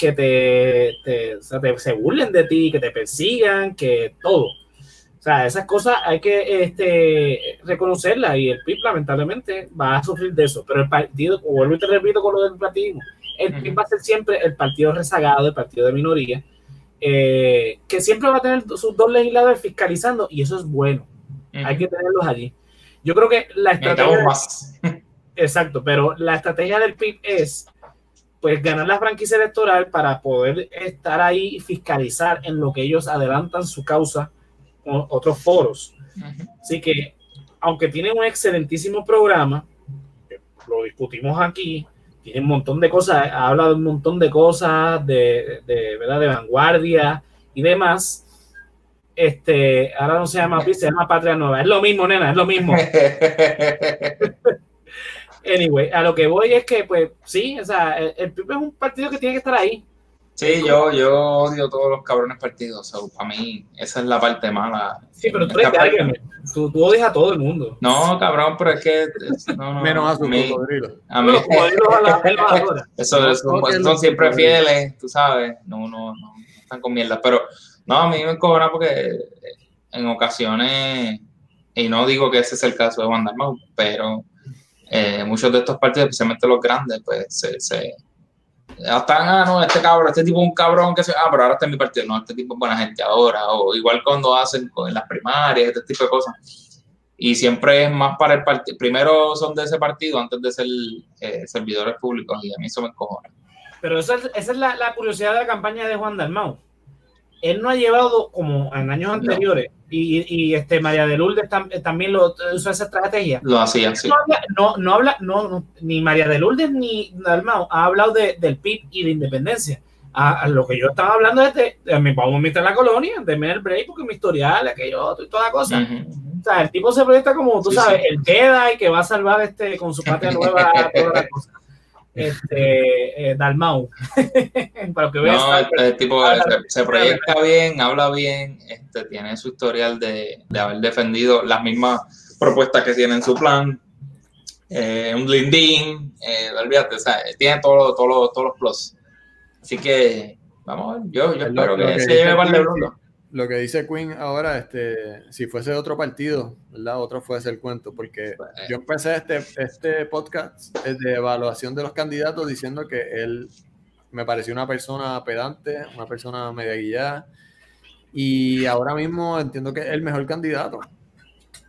que te, te, o sea, te, se burlen de ti, que te persigan, que todo. O sea, esas cosas hay que este, reconocerlas y el PIB lamentablemente va a sufrir de eso. Pero el partido, como vuelvo y te repito con lo del partido, el PIB va a ser siempre el partido rezagado, el partido de minoría, eh, que siempre va a tener sus dos legisladores fiscalizando y eso es bueno. Hay que tenerlos allí. Yo creo que la estrategia... Más. <laughs> Exacto, pero la estrategia del PIB es pues ganar la franquicia electoral para poder estar ahí y fiscalizar en lo que ellos adelantan su causa con otros foros. Así que, aunque tienen un excelentísimo programa, lo discutimos aquí, tiene un montón de cosas, habla de un montón de cosas de, de, ¿verdad? de vanguardia y demás. Este, ahora no se llama se llama Patria Nueva. Es lo mismo, nena, es lo mismo. <laughs> Anyway, a lo que voy es que, pues, sí, o sea, el, el es un partido que tiene que estar ahí. Sí, yo, yo odio todos los cabrones partidos. O sea, para mí, esa es la parte mala. Sí, pero tú eres de tú, tú, odias a todo el mundo. No, cabrón, pero es que. No, no, Menos a su cocodrilo. A mí. <laughs> eso, son siempre fieles, tú sabes. No, no, no, están con mierda. Pero, no, a mí me encojona porque en ocasiones, y no digo que ese es el caso de Dalmau, pero eh, muchos de estos partidos, especialmente los grandes, pues se, se están, ah, no, este cabrón, este tipo es un cabrón que se, ah, pero ahora está en mi partido, no, este tipo es buena gente ahora, o igual cuando hacen en las primarias, este tipo de cosas. Y siempre es más para el partido, primero son de ese partido antes de ser eh, servidores públicos, y a mí eso me encojona. Pero esa, esa es la, la, curiosidad de la campaña de Juan Dalmau. Él no ha llevado, como en años anteriores, y, y, este María de Lourdes también lo usó esa estrategia. Lo hacía, sí. No habla, no, no habla no, ni María de Lourdes ni Dalmau ha hablado de, del PIB y la independencia. A, a, lo que yo estaba hablando es de, de me vamos a meter la colonia, de el break, porque mi historial, aquello, y toda cosa. Uh -huh. O sea, el tipo se proyecta como, tú sí, sabes, sí. el Jedi que va a salvar este con su patria <laughs> nueva, toda la cosa. Este, eh, Dalmau. <laughs> Para que no, este tipo se, proyecta bien, habla bien, este, tiene su historial de, de haber defendido las mismas propuestas que tiene en su plan. Eh, un lindín, eh, olvídate, o sea, tiene todos todo, todos los plus. Así que, vamos a ver, yo, yo espero que, se lleve par de lo que dice Quinn ahora, este, si fuese otro partido, ¿verdad? Otro fuese el cuento, porque yo empecé este, este podcast de evaluación de los candidatos diciendo que él me pareció una persona pedante, una persona media guillada, y ahora mismo entiendo que es el mejor candidato.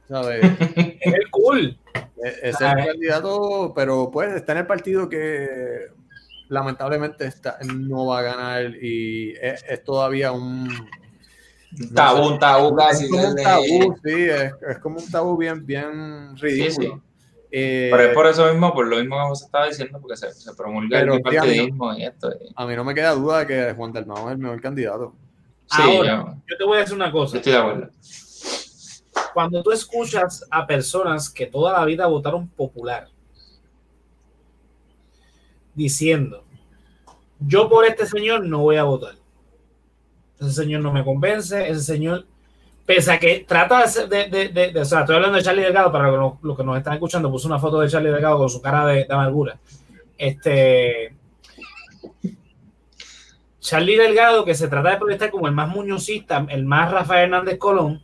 ¿Sabes? <laughs> es el cool. Es, el candidato, pero pues está en el partido que lamentablemente está, no va a ganar y es todavía un tabú, un tabú casi. Es como un tabú, sí, es, como un tabú bien, bien ridículo. Eh, Pero es por eso mismo, por lo mismo que vos estaba diciendo, porque se, se promulga el partidismo y esto. A mí no me queda duda de que Juan Dalmau es el mejor candidato. Sí, Ahora, yo, te voy a decir una cosa. estoy de acuerdo. Cuando tú escuchas a personas que toda la vida votaron popular, diciendo, yo por este señor no voy a votar ese señor no me convence, ese señor, pese a que trata de, de, de, o sea, estoy hablando de Charlie Delgado, para los lo que nos están escuchando, puso una foto de Charlie Delgado con su cara de, amargura. Este, Charlie Delgado, que se trata de proyectar como el más muñozista, el más Rafael Hernández Colón,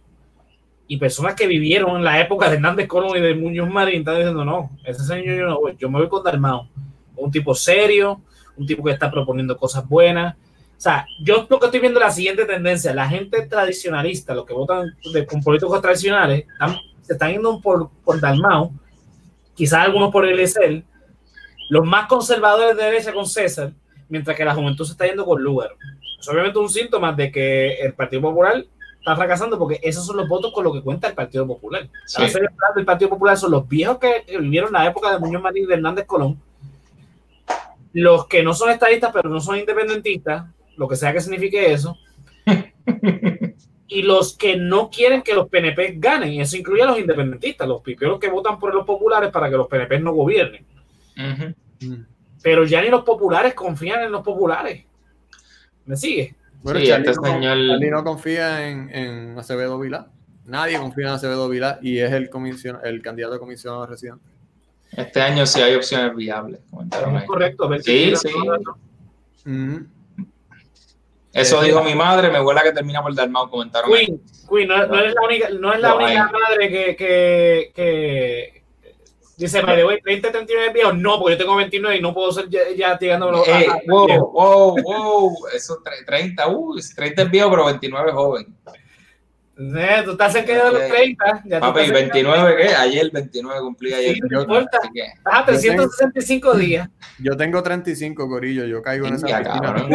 y personas que vivieron en la época de Hernández Colón y de Muñoz Marín están diciendo, no, ese señor yo no voy, yo me voy con Dalmao, un tipo serio, un tipo que está proponiendo cosas buenas, o sea, yo lo que estoy viendo es la siguiente tendencia. La gente tradicionalista, los que votan de, con políticos tradicionales, se están yendo por, por Dalmau, quizás algunos por el ESL, los más conservadores de derecha con César, mientras que la juventud se está yendo con Lugar. Es obviamente un síntoma de que el Partido Popular está fracasando porque esos son los votos con los que cuenta el Partido Popular. El Partido Popular son los viejos que vivieron la época de Muñoz Marín y de Hernández Colón, los que no son estadistas pero no son independentistas, lo que sea que signifique eso. y los que no quieren que los PNP ganen, y eso incluye a los independentistas, los piperos que votan por los populares para que los PNP no gobiernen. Pero ya ni los populares confían en los populares. ¿Me sigue? Bueno, sí, este no, no confía en, en, Acevedo Vilá. Nadie confía en Acevedo Vilá y es el, comisión, el candidato a comisionado residente. Este año sí hay opciones viables. Es correcto. Sí, sí. Eso dijo mi madre, mi abuela que termina por dar mal comentaron. Queen, Queen no, no, es la única, no es la única madre que, que, que dice, me debo 20, 39 viejos. No, porque yo tengo 29 y no puedo ser ya, ya tirando eh, wow, wow, wow, eso 30, uh, 30 es viejo, pero 29 es joven. Eh, tú estás cerca de los 30. Ya Papi, 29 qué? Ayer 29 cumplí ayer. Sí, no importa. Estás a 365 días. Yo tengo 35, Corillo. Yo caigo en esa piscina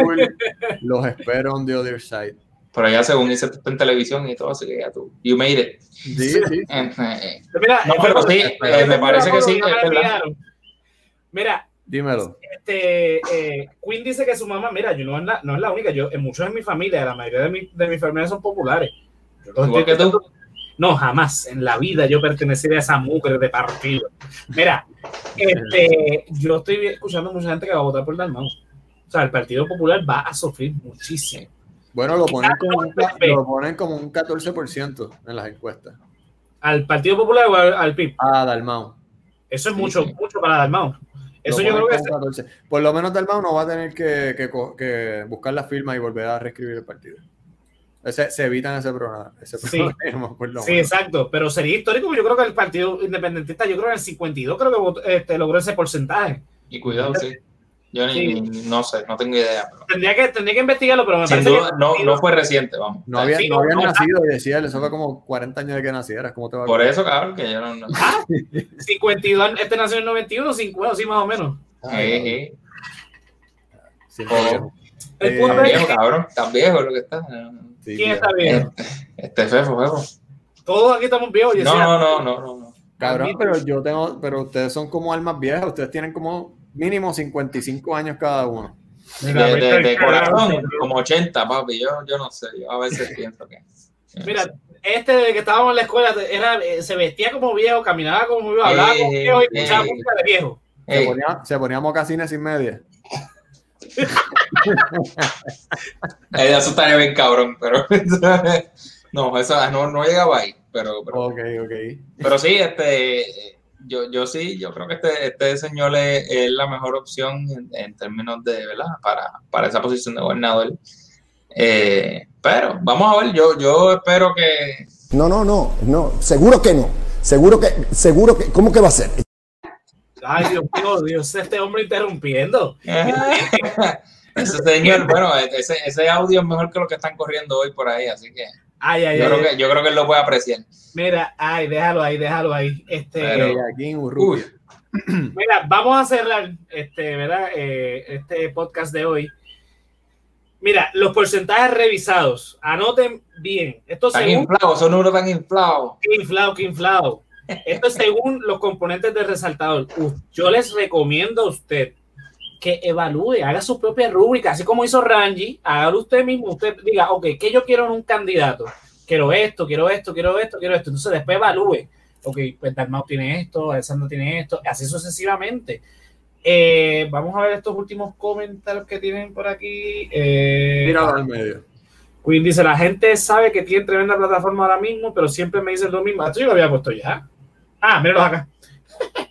Los espero on the other side. Pero ya según hice en televisión y todo, así que ya tú. You made it. Sí, sí. <laughs> Mira, no, pero sí, eh, me parece que sí. Mira, Dímelo. Este, eh, Queen dice que su mamá, mira, yo no es la, no es la única, yo, en muchos de mi familia, la mayoría de, mi, de mis familias son populares. No, jamás en la vida yo pertenecería a esa mujer de partido. Mira, este, yo estoy escuchando mucha gente que va a votar por Dalmau. O sea, el Partido Popular va a sufrir muchísimo. Bueno, lo ponen, como un, lo ponen como un 14% en las encuestas. ¿Al Partido Popular o al, PIB? A Dalmau. Eso es mucho, mucho para Dalmau. Eso yo creo que es... Por lo menos Dalmau no va a tener que, que, que buscar la firma y volver a reescribir el partido. Se, evitan ese problema. Ese sí, sí exacto. Pero sería histórico. Yo creo que el Partido Independentista, yo creo que en el 52 creo que este, logró ese porcentaje. Y cuidado, sí. Yo ni, no sé, no tengo idea. Tendría, que, tendría que investigarlo, pero me parece que no, no fue reciente, vamos. No, había, no habían nacido y decía, eso fue como 40 años de que nacieras. ¿Cómo te va Por eso, cabrón, que yo no. Ah, 52, este nació en 91, 50, sí, más o menos. Sí, sí. Oh. El punto es viejo, cabrón, tan viejo lo que está. ¿Quién está viejo? Este Fefo, Fefo. Todos aquí estamos viejos. No, no, no, no, no, no. Cabrón, pero yo tengo, pero ustedes son como almas viejas, ustedes tienen como mínimo 55 años cada uno. De, de, corazón, como 80, papi. Yo, yo no sé, yo a veces <laughs> pienso que. Mira, este de que estábamos en la escuela era, eh, se vestía como viejo, caminaba como viejo, hablaba como viejo y escuchaba música de viejo. Se ponía, se ponía mocasines sin media. <laughs> <laughs> eso estaría bien cabrón, pero <laughs> no, eso no, no llegaba ahí. Pero, pero, okay, okay. pero sí, este, yo, yo sí, yo creo que este, este señor es, la mejor opción en, términos de, ¿verdad? Para, para esa posición de gobernador. Eh, pero vamos a ver, yo, yo espero que... No, no, no, no, seguro que no. Seguro que, seguro que, ¿cómo que va a ser? Ay, Dios mío, Dios, este hombre interrumpiendo. <laughs> ese señor, bueno, ese, ese audio es mejor que lo que están corriendo hoy por ahí, así que... Ay, ay, yo, ay, creo que, yo creo que él lo puede apreciar. Mira, ay, déjalo ahí, déjalo ahí. Este, <clears throat> Mira, vamos a cerrar este, ¿verdad? Eh, este podcast de hoy. Mira, los porcentajes revisados. Anoten bien. Esto tan inflados, son números tan inflados. Qué inflado, qué inflado. Esto es según los componentes del resaltador. Yo les recomiendo a usted que evalúe, haga su propia rúbrica, así como hizo Rangi, hágalo usted mismo, usted diga, ok, ¿qué yo quiero en un candidato? Quiero esto, quiero esto, quiero esto, quiero esto. Entonces después evalúe, ok, pues Dalmau tiene esto, Alessandro tiene esto, así sucesivamente. Eh, vamos a ver estos últimos comentarios que tienen por aquí. Eh, Mira al medio. Queen dice, la gente sabe que tiene tremenda plataforma ahora mismo, pero siempre me dicen lo mismo. Esto yo lo había puesto ya. Ah, míralos acá. <laughs>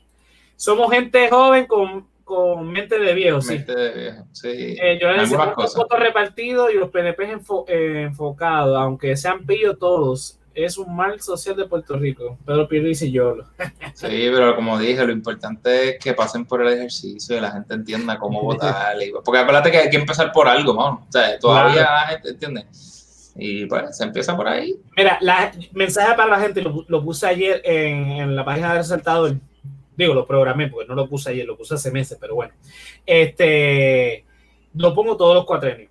Somos gente joven con, con mente de viejo, sí. Mente de viejo, sí. Eh, yo les votos repartidos y los PNP eh, enfocados, aunque sean pillos todos. Es un mal social de Puerto Rico. Pedro Pierluisi y Yolo. <laughs> sí, pero como dije, lo importante es que pasen por el ejercicio y la gente entienda cómo <laughs> votar. porque acuérdate que hay que empezar por algo, ¿no? O sea, todavía la gente entiende. Y pues se empieza por ahí. Mira, la, mensaje para la gente, lo, puse ayer en, la página del resaltador. Digo, lo programé porque no lo puse ayer, lo puse hace meses, pero bueno. Este, lo pongo todos los cuatrenios.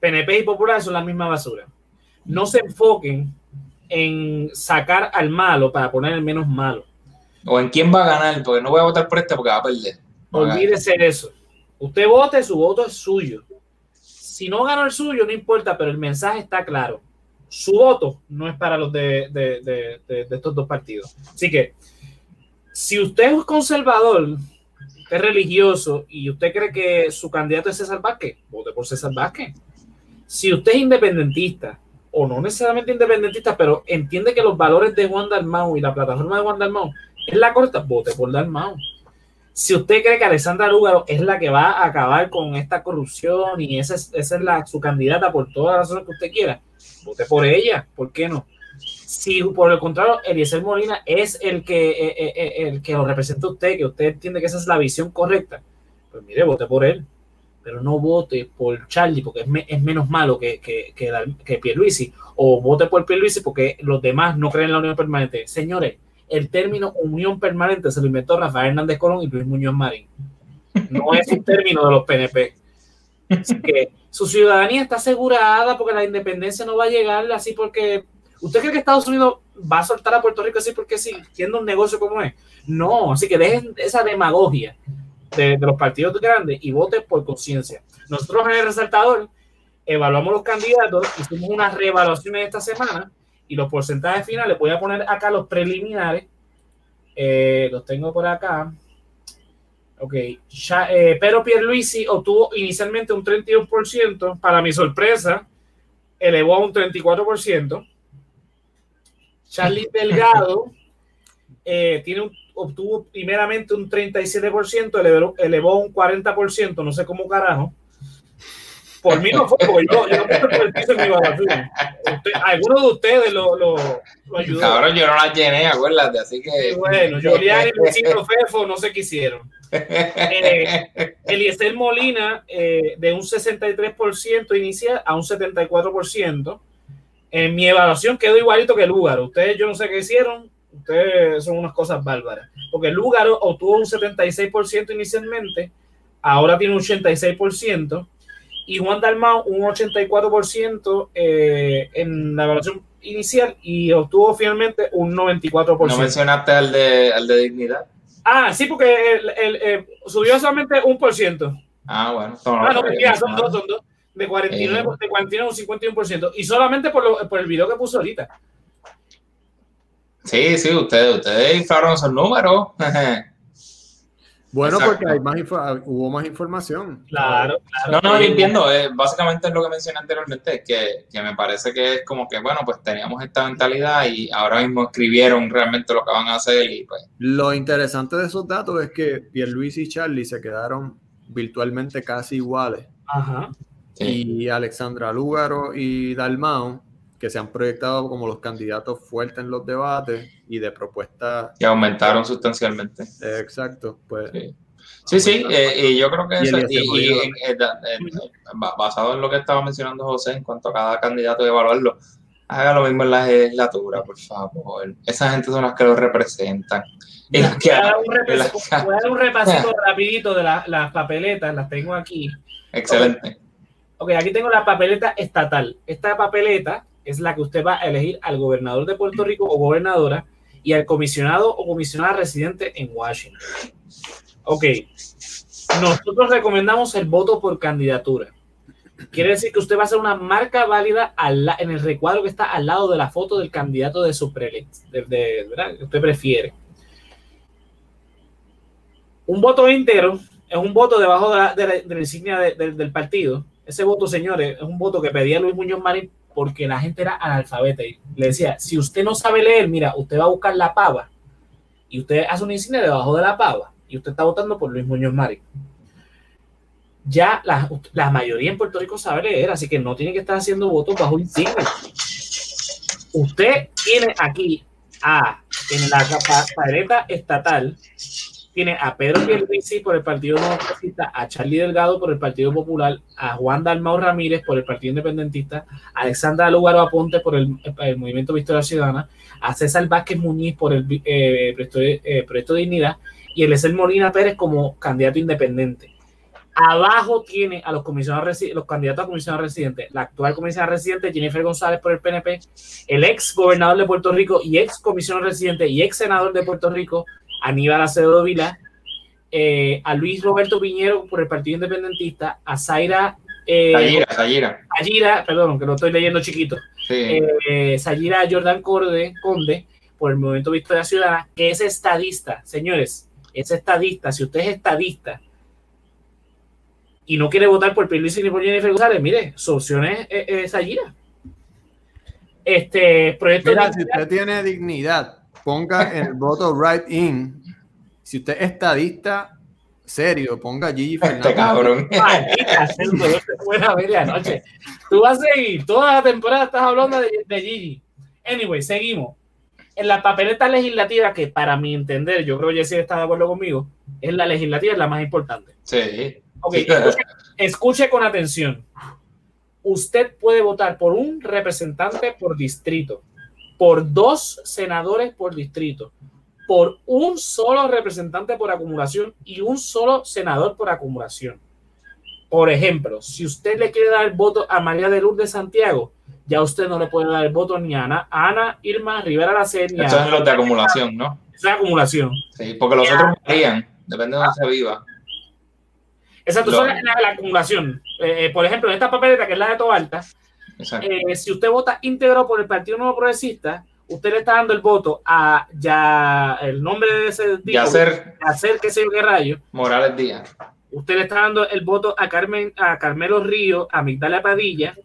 PNP y Popular son la misma basura. No se enfoquen en sacar al malo para poner el menos malo. O en quién va a ganar, porque no voy a votar por este porque va a perder. Olvídese de eso. Usted vote, su voto es suyo si no ganó el suyo, no importa, pero el mensaje está claro. Su voto no es para los de, estos dos partidos. Así que, si usted es conservador, es religioso y usted cree que su candidato es César Vázquez, vote por César Vázquez. Si usted es independentista, o no necesariamente independentista, pero entiende que los valores de Juan Dalmau y la plataforma de Juan Dalmau es la corta, vote por Dalmau. Si usted cree que Alessandra Lúgaro es la que va a acabar con esta corrupción y esa es, esa es la, su candidata por todas las razones que usted quiera, vote por ella, ¿por qué no? Si por el contrario, Eliezer Molina es el que, eh, eh, eh, el que lo representa a usted, que usted entiende que esa es la visión correcta, pues mire, vote por él. Pero no vote por Charlie porque es, es menos malo que, que, que, que Pierluisi. O vote por Pierluisi porque los demás no creen en la unión permanente. Señores, el término unión permanente se lo inventó Rafael Hernández Colón y Luis Muñoz Marín. No es un término de los PNP. Así que su ciudadanía está asegurada porque la independencia no va a llegar así porque. ¿Usted cree que Estados Unidos va a soltar a Puerto Rico así porque sí, siendo un negocio como es? No, así que dejen esa demagogia de, los partidos grandes y voten por conciencia. Nosotros en el resaltador evaluamos los candidatos, hicimos unas reevaluaciones esta semana y los porcentajes finales, voy a poner acá los preliminares. Eh, los tengo por acá. Ok, ya, eh, pero Pierluisi obtuvo inicialmente un 31%. Para mi sorpresa, elevó a un 34%. Charlie <laughs> Delgado eh, tiene un, obtuvo primeramente un 37%, elevó, elevó un 40%, no sé cómo carajo. Por mí no fue, porque yo, yo no por el piso en mi evaluación. algunos de ustedes lo, lo, lo ayudó. Cabrón, yo no las llené, acuérdate, así que. Sí, bueno, Julián y Luisito Fefo no se quisieron. Eh, Eliezer Molina, eh, de un 63% inicial a un 74%. En mi evaluación quedó igualito que Lúgaro. Ustedes, yo no sé qué hicieron, ustedes son unas cosas bárbaras. Porque Lúgaro obtuvo un 76% inicialmente, ahora tiene un 86% y Juan Dalmau un 84% eh, en la evaluación inicial y obtuvo finalmente un 94%. ¿No mencionaste al de, al de dignidad? Ah, sí, porque el, eh, subió solamente un por ciento. Ah, bueno. ah, no, mentira, son dos, son dos. De 49, eh. de 49 a un 51%. Y solamente por, lo, por el video que puso ahorita. Sí, sí, ustedes, ustedes inflaron esos números. <laughs> Bueno, porque hay más hubo más información. Claro, claro. No, no, entiendo. Eh, básicamente es lo que mencioné anteriormente, que, que me parece que es como que, bueno, pues teníamos esta mentalidad y ahora mismo escribieron realmente lo que van a hacer. Y pues. Lo interesante de esos datos es que Pierluis y Charlie se quedaron virtualmente casi iguales. Ajá. Y Alexandra Lúgaro y Dalmao que se han proyectado como los candidatos fuertes en los debates y de propuestas. Que aumentaron sustancialmente. exacto, pues. Sí, sí, eh, y yo creo que eso, y, basado en lo que estaba mencionando José en cuanto a cada candidato y evaluarlo, haga lo mismo en la legislatura, por favor. Esa gente son las que lo representan. voy, a dar un repasito <laughs> rapidito de las papeletas, las tengo aquí. Excelente. Ok, aquí tengo la papeleta estatal. Esta papeleta es la que usted va a elegir al gobernador de Puerto Rico o gobernadora y al comisionado o comisionada residente en Washington. Ok, nosotros recomendamos el voto por candidatura. Quiere decir que usted va a hacer una marca válida en el recuadro que está al lado de la foto del candidato de su preelección, de, ¿verdad? que usted prefiere. Un voto íntegro es un voto debajo de la, insignia del partido. Ese voto, señores, es un voto que pedía Luis Muñoz Marín porque la gente era analfabeta y le decía, si usted no sabe leer, mira, usted va a buscar la pava y usted hace una insignia debajo de la pava y usted está votando por Luis Muñoz Marín. Ya la, mayoría en Puerto Rico sabe leer, así que no tiene que estar haciendo votos bajo insignia. Usted tiene aquí a, en la papeleta estatal, tiene a Pedro Pierluisi por el Partido Democrático, a Charlie Delgado por el Partido Popular, a Juan Dalmau Ramírez por el Partido Independentista, a Alexandra Lugaro Aponte por el, Movimiento Victoria Ciudadana, a César Vázquez Muñiz por el eh, eh, proyecto, de Dignidad y Eliezer Molina Pérez como candidato independiente. Abajo tiene a los comisionados los candidatos a comisionado residente. La actual comisionada residente, Jennifer González por el PNP, el ex gobernador de Puerto Rico y ex comisionado residente y ex senador de Puerto Rico, Aníbal Acevedo Vila, eh, a Luis Roberto Piñero por el Partido Independentista, a Zaira. Eh, Sayira, perdón, que lo estoy leyendo chiquito. Sí. Eh, Jordan Corde, Conde por el Movimiento Victoria Ciudadana, que es estadista. Señores, es estadista. Si usted es estadista y no quiere votar por Pierluisi ni por Jennifer González, mire, su opción es, es, Este proyecto. Mira, si usted tiene dignidad ponga el voto right in. Si usted es estadista serio, ponga Gigi este Fernández. Este cabrón. buena. Tú vas a seguir, toda la temporada estás hablando de, de Gigi. Anyway, seguimos. En la papeleta legislativa, que para mi entender, yo creo que Jesse está de acuerdo conmigo, es la legislativa, es la más importante. Sí. Ok, escuche, escuche con atención. Usted puede votar por un representante por distrito por dos senadores por distrito, por un solo representante por acumulación y un solo senador por acumulación. Por ejemplo, si usted le quiere dar el voto a María de Lourdes Santiago, ya usted no le puede dar el voto ni a Ana, Irma Rivera Lacet, ni Eso es los de acumulación, ¿no? Es acumulación. Sí, porque los otros varían, depende de dónde se viva. Exacto, eso es la, acumulación. Eh, eh, por ejemplo, en esta papeleta, que es la de Tobalta, eh, si usted vota íntegro por el Partido Nuevo Progresista, usted le está dando el voto a ya el nombre de ese tipo, hacer qué sé yo qué rayo. Morales Díaz. Usted le está dando el voto a Carmen, a Carmelo Río, a Migdalia Padilla,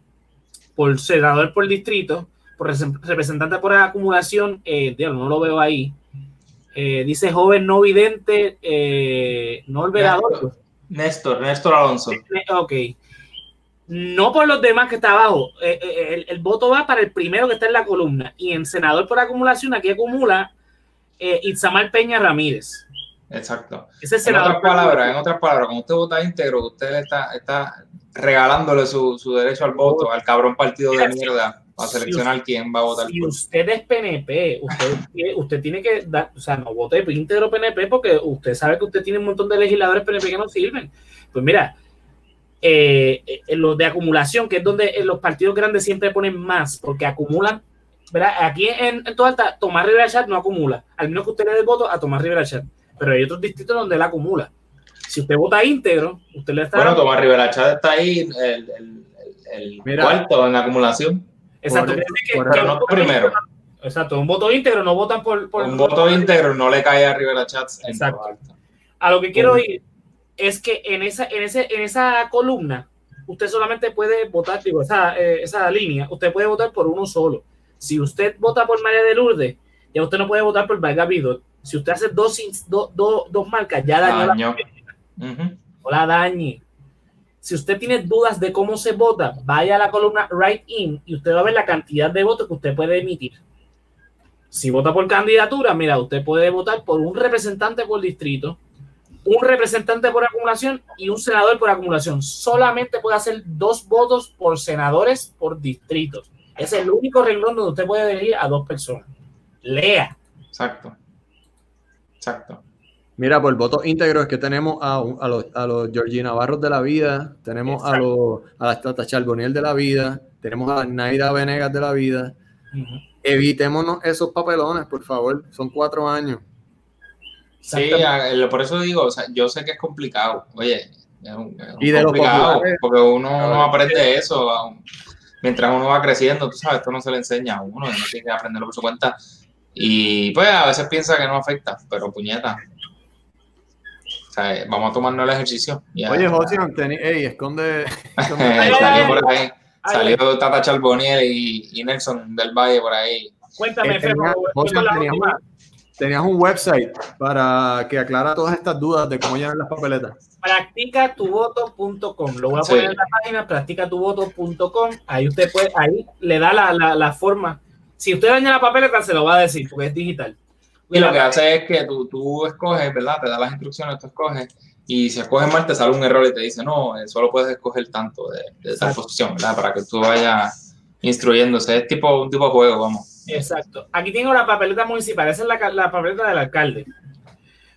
por senador por distrito, por representante por acumulación, eh, no lo veo ahí. Eh, dice joven no vidente, eh, no el Néstor, Néstor Alonso. Ok no por los demás que está abajo. Eh, eh, el, voto va para el primero que está en la columna. Y en senador por acumulación, aquí acumula eh, Itzamar Peña Ramírez. Exacto. en otras palabras, en otras palabras, cuando usted vota íntegro, usted le está, está regalándole su, derecho al voto al cabrón partido de mierda para seleccionar quién va a votar. Si usted es PNP, usted, usted tiene que dar, o sea, no vote íntegro PNP porque usted sabe que usted tiene un montón de legisladores PNP que no sirven. Pues mira, eh, en los de acumulación, que es donde los partidos grandes siempre ponen más, porque acumulan. ¿verdad? Aquí en, en toda alta, Tomás Rivera Chat no acumula, al menos que usted le dé voto a Tomás Rivera Chat, pero hay otros distritos donde él acumula. Si usted vota íntegro, usted le está. Bueno, Tomás Rivera Chat está ahí, el, el, el cuarto en la acumulación. Exacto, pero no primero. Exacto, un voto íntegro no votan por. por un voto íntegro no le cae a Rivera Chat. Exacto. A lo que quiero ir es que en esa, en ese, en esa columna, usted solamente puede votar, digo, esa, eh, esa línea, usted puede votar por uno solo. Si usted vota por María de Lourdes, ya usted no puede votar por Vargas Vidot. Si usted hace dos, dos marcas, ya dañó la o la dañe. Si usted tiene dudas de cómo se vota, vaya a la columna Write In y usted va a ver la cantidad de votos que usted puede emitir. Si vota por candidatura, mira, usted puede votar por un representante por distrito, un representante por acumulación y un senador por acumulación. Solamente puede hacer dos votos por senadores por distritos. Es el único renglón donde usted puede elegir a dos personas. Lea. Exacto. Exacto. Mira, por votos íntegros es que tenemos a, a, los, a los Georgina Barros de la vida, tenemos a, los, a la Tata Charboniel de la vida, tenemos a Naida Venegas de la vida. Evitémonos esos papelones, por favor. Son cuatro años. Sí, por eso digo, o sea, yo sé que es complicado. Oye, es, complicado porque uno no aprende eso. Mientras uno va creciendo, tú sabes, esto no se le enseña a uno, uno tiene que aprenderlo por su cuenta. Y pues a veces piensa que no afecta, pero puñeta. O sea, vamos a tomarnos el ejercicio. Oye, José, ey, esconde. <laughs> salió por ahí. Salió Tata Charboniel y, y, Nelson del Valle por ahí. Cuéntame, eh, José, tenías un website para que aclara todas estas dudas de cómo llenar las papeletas. Practicatuvoto.com. Lo voy a poner en la página, practicatuvoto.com. Ahí usted puede, ahí le da la, la, la, forma. Si usted daña la papeleta, se lo va a decir, porque es digital. Y lo que hace es que tú, tú escoges, ¿verdad? Te da las instrucciones, tú escoges. Y si escoges mal, te sale un error y te dice, no, eh, solo puedes escoger tanto de, de esa posición, ¿verdad? Para que tú vayas instruyéndose. Es tipo un tipo de juego, vamos. Exacto. Aquí tengo la papeleta municipal, esa es la, la papeleta del alcalde.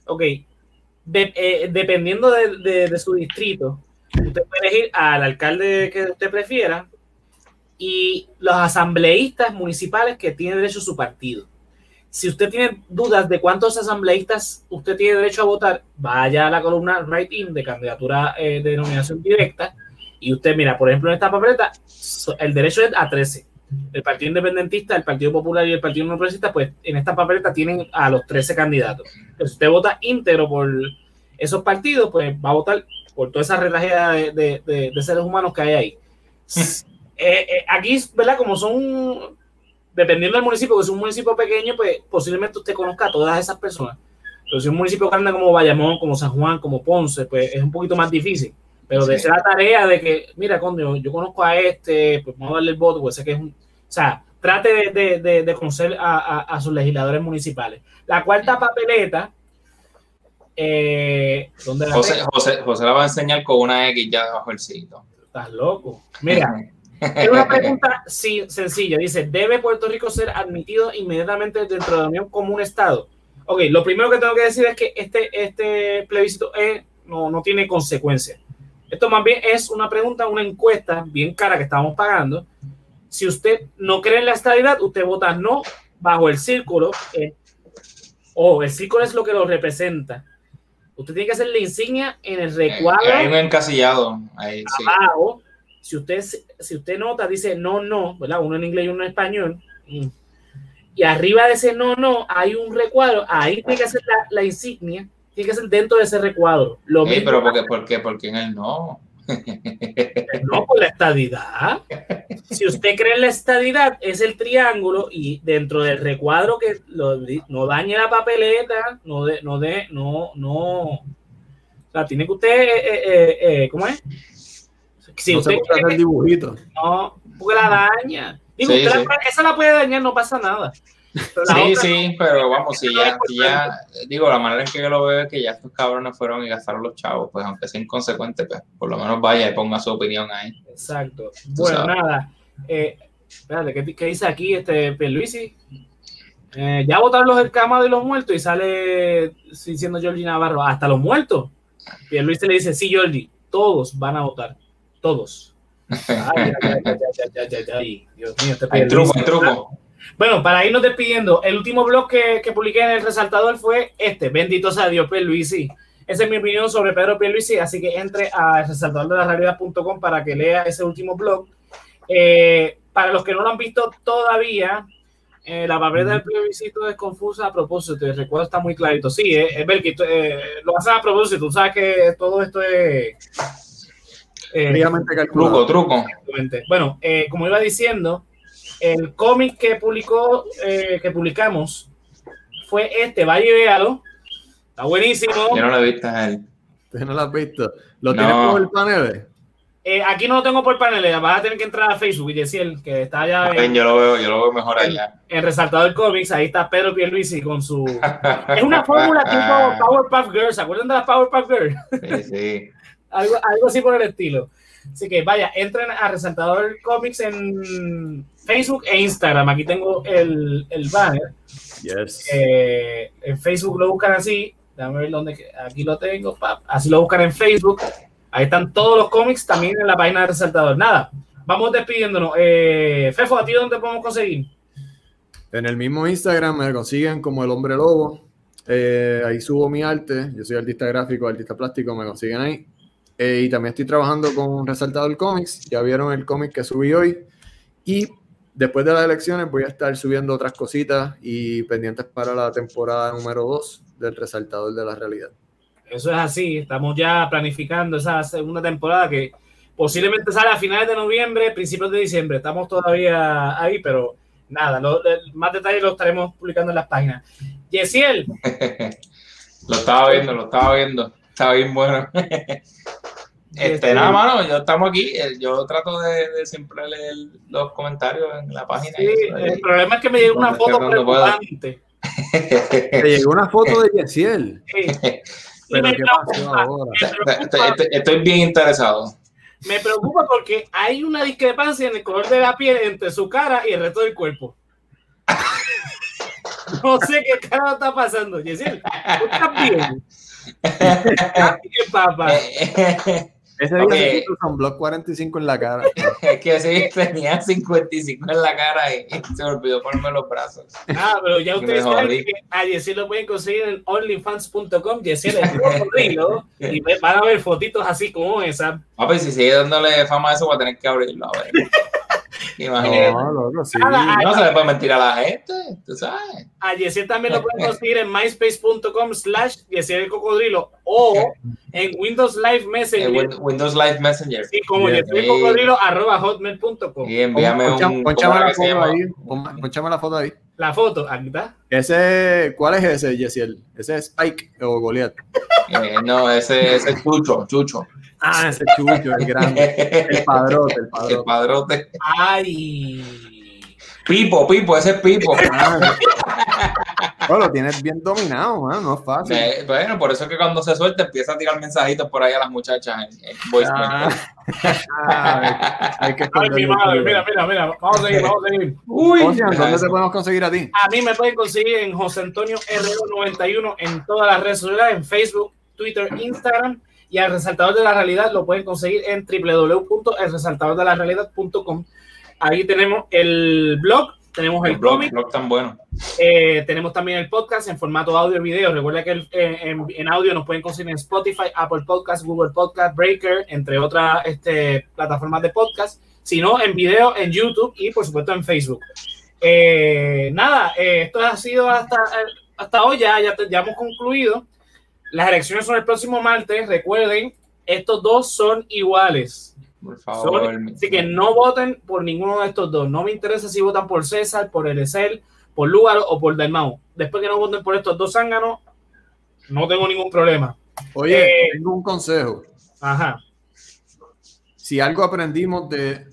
Ok. Eh, dependiendo de, su distrito, usted puede elegir al alcalde que usted prefiera y los asambleístas municipales que tienen derecho a su partido. Si usted tiene dudas de cuántos asambleístas usted tiene derecho a votar, vaya a la columna Right In de candidatura eh, de nominación directa y usted mira, por ejemplo, en esta papeleta, el derecho es a 13 el Partido Independentista, el Partido Popular y el Partido No Progresista, pues en esta papeleta tienen a los 13 candidatos. si usted vota íntegro por esos partidos, pues va a votar por toda esa retrageda de, seres humanos que hay ahí. <laughs> Eh, eh, aquí, ¿verdad? Como son, dependiendo del municipio, que es un municipio pequeño, pues posiblemente usted conozca a todas esas personas. Pero si es un municipio grande como Bayamón, como San Juan, como Ponce, pues es un poquito más difícil. Pero de ser la tarea de que, mira, coño, yo conozco a este, pues vamos a darle el voto, pues sé que es un. O sea, trate de, de, de, conocer a, a, sus legisladores municipales. La cuarta papeleta. Eh, ¿dónde la José, José, José, la va a enseñar con una X ya debajo del sitio. Estás loco. Mira, <laughs> es una pregunta sí, sencilla. Dice: ¿Debe Puerto Rico ser admitido inmediatamente dentro de la Unión como un Estado? Ok, lo primero que tengo que decir es que este, este plebiscito es, no, no tiene consecuencias. Esto más bien es una pregunta, una encuesta bien cara que estamos pagando. Si usted no cree en la estabilidad, usted vota no bajo el círculo. Eh, o el círculo es lo que lo representa. Usted tiene que hacer la insignia en el recuadro. hay un encasillado. Ahí, abajo, si usted, si usted nota, dice no, no, ¿verdad? Uno en inglés y uno en español. Mm. Y arriba de ese no, no, hay un recuadro. Ahí tiene que hacer la, la insignia tiene que ser dentro de ese recuadro. Lo mismo pero ¿por qué, por, qué, ¿por qué en el no? <laughs> No, por la estadidad. Si usted cree en la estadidad, es el triángulo y dentro del recuadro que no dañe la papeleta, no de, no de, no, no. O sea, tiene que usted, eh, eh, eh, ¿cómo es? Si no usted se hacer dibujito. No, porque la daña. Digo, usted esa la puede dañar, no pasa nada. Sí, sí, pero vamos, si ya, ya, digo, la manera en que yo lo veo es que ya estos cabrones fueron y gastaron los chavos, pues aunque sea inconsecuente, pues por lo menos vaya y ponga su opinión ahí. Exacto. Bueno, nada. Eh, espérate, ¿qué, ¿qué, dice aquí este Pierluisi? Eh, ya votaron los escamados y los muertos y sale diciendo Jordi Navarro, hasta los muertos. Pierluisi le dice, sí, Jordi, todos van a votar, todos. Ay, Dios mío, este hay truco, hay truco. Bueno, para irnos despidiendo, el último blog que, que publiqué en el resaltador fue este, bendito sea Dios, Luisi. Esa es mi opinión sobre Pedro Luisi, así que entre a resaltador de la realidad.com para que lea ese último blog. Eh, para los que no lo han visto todavía, Eh, la papeleta del plebiscito es confusa a propósito, el recuerdo está muy clarito. Sí, eh, es ver que eh, lo hacen a propósito, tú sabes que todo esto es... Eh, truco, truco. Bueno, como iba diciendo, el cómic que publicó, que publicamos fue este, vaya y véalo. Está buenísimo. Yo no lo he visto a él. no lo has visto? ¿Lo tienes por el panel? Eh, aquí no lo tengo por paneles, vas a tener que entrar a Facebook y decir que está allá. En, yo, lo veo, yo lo veo mejor allá. En, Resaltador Comics, ahí está Pedro Pierluisi con su. <laughs> es una fórmula tipo Powerpuff Girls, ¿se acuerdan de las Powerpuff Girls? sí, sí. <laughs> algo, algo así por el estilo. Así que vaya, entren a Resaltador Comics en Facebook e Instagram. Aquí tengo el, el banner. Yes. Eh, en Facebook lo buscan así. Déjame ver dónde. Aquí lo tengo. Así lo buscan en Facebook. Ahí están todos los cómics también en la página de Resaltador. Nada, vamos despidiéndonos. Eh, Fefo, ¿a ti dónde podemos conseguir? En el mismo Instagram me consiguen como el hombre lobo. Eh, ahí subo mi arte. Yo soy artista gráfico, artista plástico, me consiguen ahí. Eh, y también estoy trabajando con Resaltador Comics. Ya vieron el cómic que subí hoy. Y después de las elecciones voy a estar subiendo otras cositas y pendientes para la temporada número 2 del Resaltador de la Realidad. Eso es así. Estamos ya planificando esa segunda temporada que posiblemente sale a finales de noviembre, principios de diciembre. Estamos todavía ahí, pero nada, más detalles lo estaremos publicando en las páginas. Yesiel. <laughs> lo estaba viendo, lo estaba viendo. Estaba bien bueno. <laughs> Este, nada, mano, yo estamos aquí. Eh, yo trato de, siempre leer los comentarios en la página. Sí, el problema es que me llegó una foto preocupante. <laughs> Me llegó una foto de Yesiel. Sí. Estoy, bien interesado. Me preocupa porque hay una discrepancia en el color de la piel entre su cara y el resto del cuerpo. <laughs> No sé qué cara está pasando, Yesiel. ¿Tú estás bien? <laughs> ¿Qué papa? Ese día okay. se un blog 45 en la cara. <laughs> es que sí, tenía 55 en la cara y, se me olvidó ponerme los brazos. Ah, pero ya ustedes saben que a Yessi lo pueden conseguir en onlyfans.com, Yessi el río, y van a ver fotitos así como esa. Ah, pues si sigue dándole fama a eso, voy a tener que abrirlo, a ver. <laughs> Imagínate. No, loco, sí. no se le puede mentir a la gente, tú sabes. A Yesiel también lo pueden <laughs> conseguir en myspace.com slash Yesiel el cocodrilo o en Windows Live Messenger. Windows Live Messenger. Sí, como Yesiel el cocodrilo arroba hotmail.com. Y envíame un... Ponchame la foto ahí. Ponchame la foto ahí. La foto, aquí está. Ese, ¿cuál es ese, Yesiel? ¿Ese es Spike o Goliath? Eh, no, ese, ese es Chucho, Chucho. Ah, ese chucho, el grande. El padrote, el padrote. El padrote. Ay. Pipo, Pipo, ese es Pipo. bueno, lo tienes bien dominado, man, no es fácil. Eh, bueno, por eso es que cuando se suelta empieza a tirar mensajitos por ahí a las muchachas en, en voice ah, ah, hay que Ay, mi madre, mira, mira, mira, vamos a seguir, vamos a seguir. Uy, ¿dónde te podemos conseguir a ti? A mí me pueden conseguir en José Antonio R91 en todas las redes sociales, en Facebook, Twitter, Instagram y al resaltador de la realidad lo pueden conseguir en www.elresaltadordelarealidad.com. Ahí tenemos el blog, tenemos el, cómic. tan bueno. Eh, tenemos también el podcast en formato audio y video. Recuerda que eh, en, audio nos pueden conseguir en Spotify, Apple Podcast, Google Podcast, Breaker, entre otras este, plataformas de podcast. sino en video en YouTube y por supuesto en Facebook. Eh, nada, esto ha sido hasta, hasta hoy, ya, ya, ya hemos concluido. Las elecciones son el próximo martes. Recuerden, estos dos son iguales. Por favor. así que no voten por ninguno de estos dos. No me interesa si votan por César, por Erecel, por Lugaro o por Dalmau. Después que no voten por estos dos zánganos, no tengo ningún problema. Oye, eh, tengo un consejo. Ajá. Si algo aprendimos de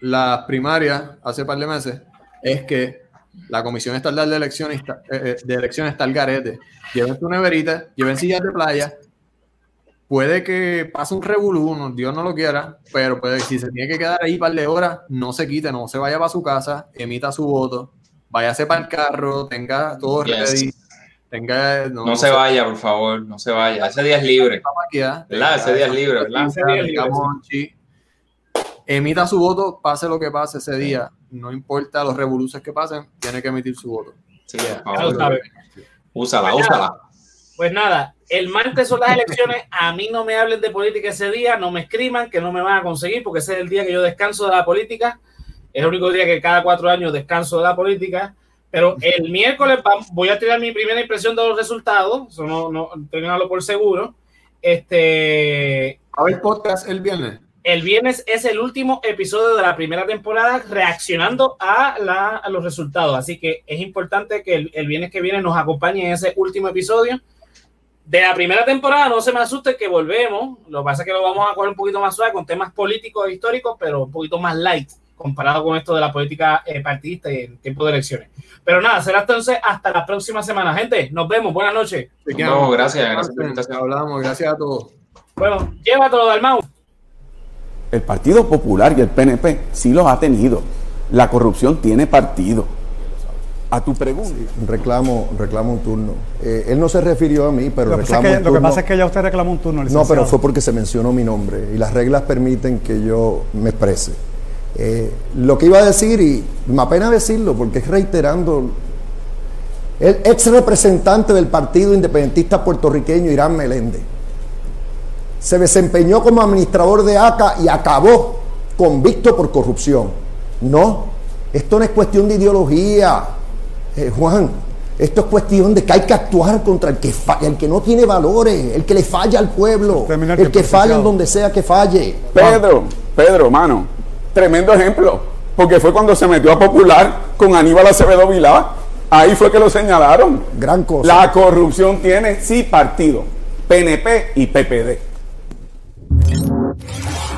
las primarias hace par de meses, es que la Comisión Estatal de Elecciones, eh, eh, de Elecciones está al garete. Lleven su neverita, lleven sillas de playa. Puede que pase un revolú, Dios no lo quiera, pero puede, si se tiene que quedar ahí un par de horas, no se quite, no se vaya para su casa, emita su voto, váyase para el carro, tenga todo ready. Tenga, no, se, vaya, por favor, no se vaya. Ese día es libre. ¿Verdad? Ese día es libre, ¿verdad? Ese día es libre emita su voto, pase lo que pase ese día, no importa los revoluciones que pasen, tiene que emitir su voto. Sí, Úsala, pues úsala. pues nada, el martes son las elecciones, a mí no me hablen de política ese día, no me escriban que no me van a conseguir, porque ese es el día que yo descanso de la política, es el único día que cada cuatro años descanso de la política, Pero el miércoles voy a tirar mi primera impresión de los resultados, eso no, no tenganlo por seguro. Este. A ver, podcast el viernes. El viernes es el último episodio de la primera temporada reaccionando a, los resultados. Así que es importante que el, el, viernes que viene nos acompañe en ese último episodio de la primera temporada. No se me asuste que volvemos. Lo que pasa es que lo vamos a coger un poquito más suave con temas políticos e históricos, pero un poquito más light comparado con esto de la política eh, partidista y el tiempo de elecciones. Pero nada, será entonces hasta la próxima semana. Gente, nos vemos. Buenas noches. No, gracias. Gracias Hablamos. Gracias a todos. Bueno, llévatelo, Dalmau. El Partido Popular y el PNP sí los ha tenido. La corrupción tiene partido. A tu pregunta. reclamo, reclamo un turno. Eh, él no se refirió a mí, pero lo reclamo que, Lo que pasa es que ya usted reclamó un turno. No, pero fue porque se mencionó mi nombre y las reglas permiten que yo me exprese. Eh, lo que iba a decir, y me apena decirlo porque es reiterando, el ex representante del Partido Independentista Puertorriqueño, Irán Meléndez, se desempeñó como administrador de ACA y acabó convicto por corrupción. No, esto no es cuestión de ideología, eh, Juan. Esto es cuestión de que hay que actuar contra el que, el que no tiene valores, el que le falla al pueblo, el que falla en donde sea que falle. Pedro, Pedro, mano, Tremendo ejemplo, porque fue cuando se metió a popular con Aníbal Acevedo Vilá. Ahí fue que lo señalaron. Gran cosa. La corrupción tiene sí partido, PNP y PPD. うわ!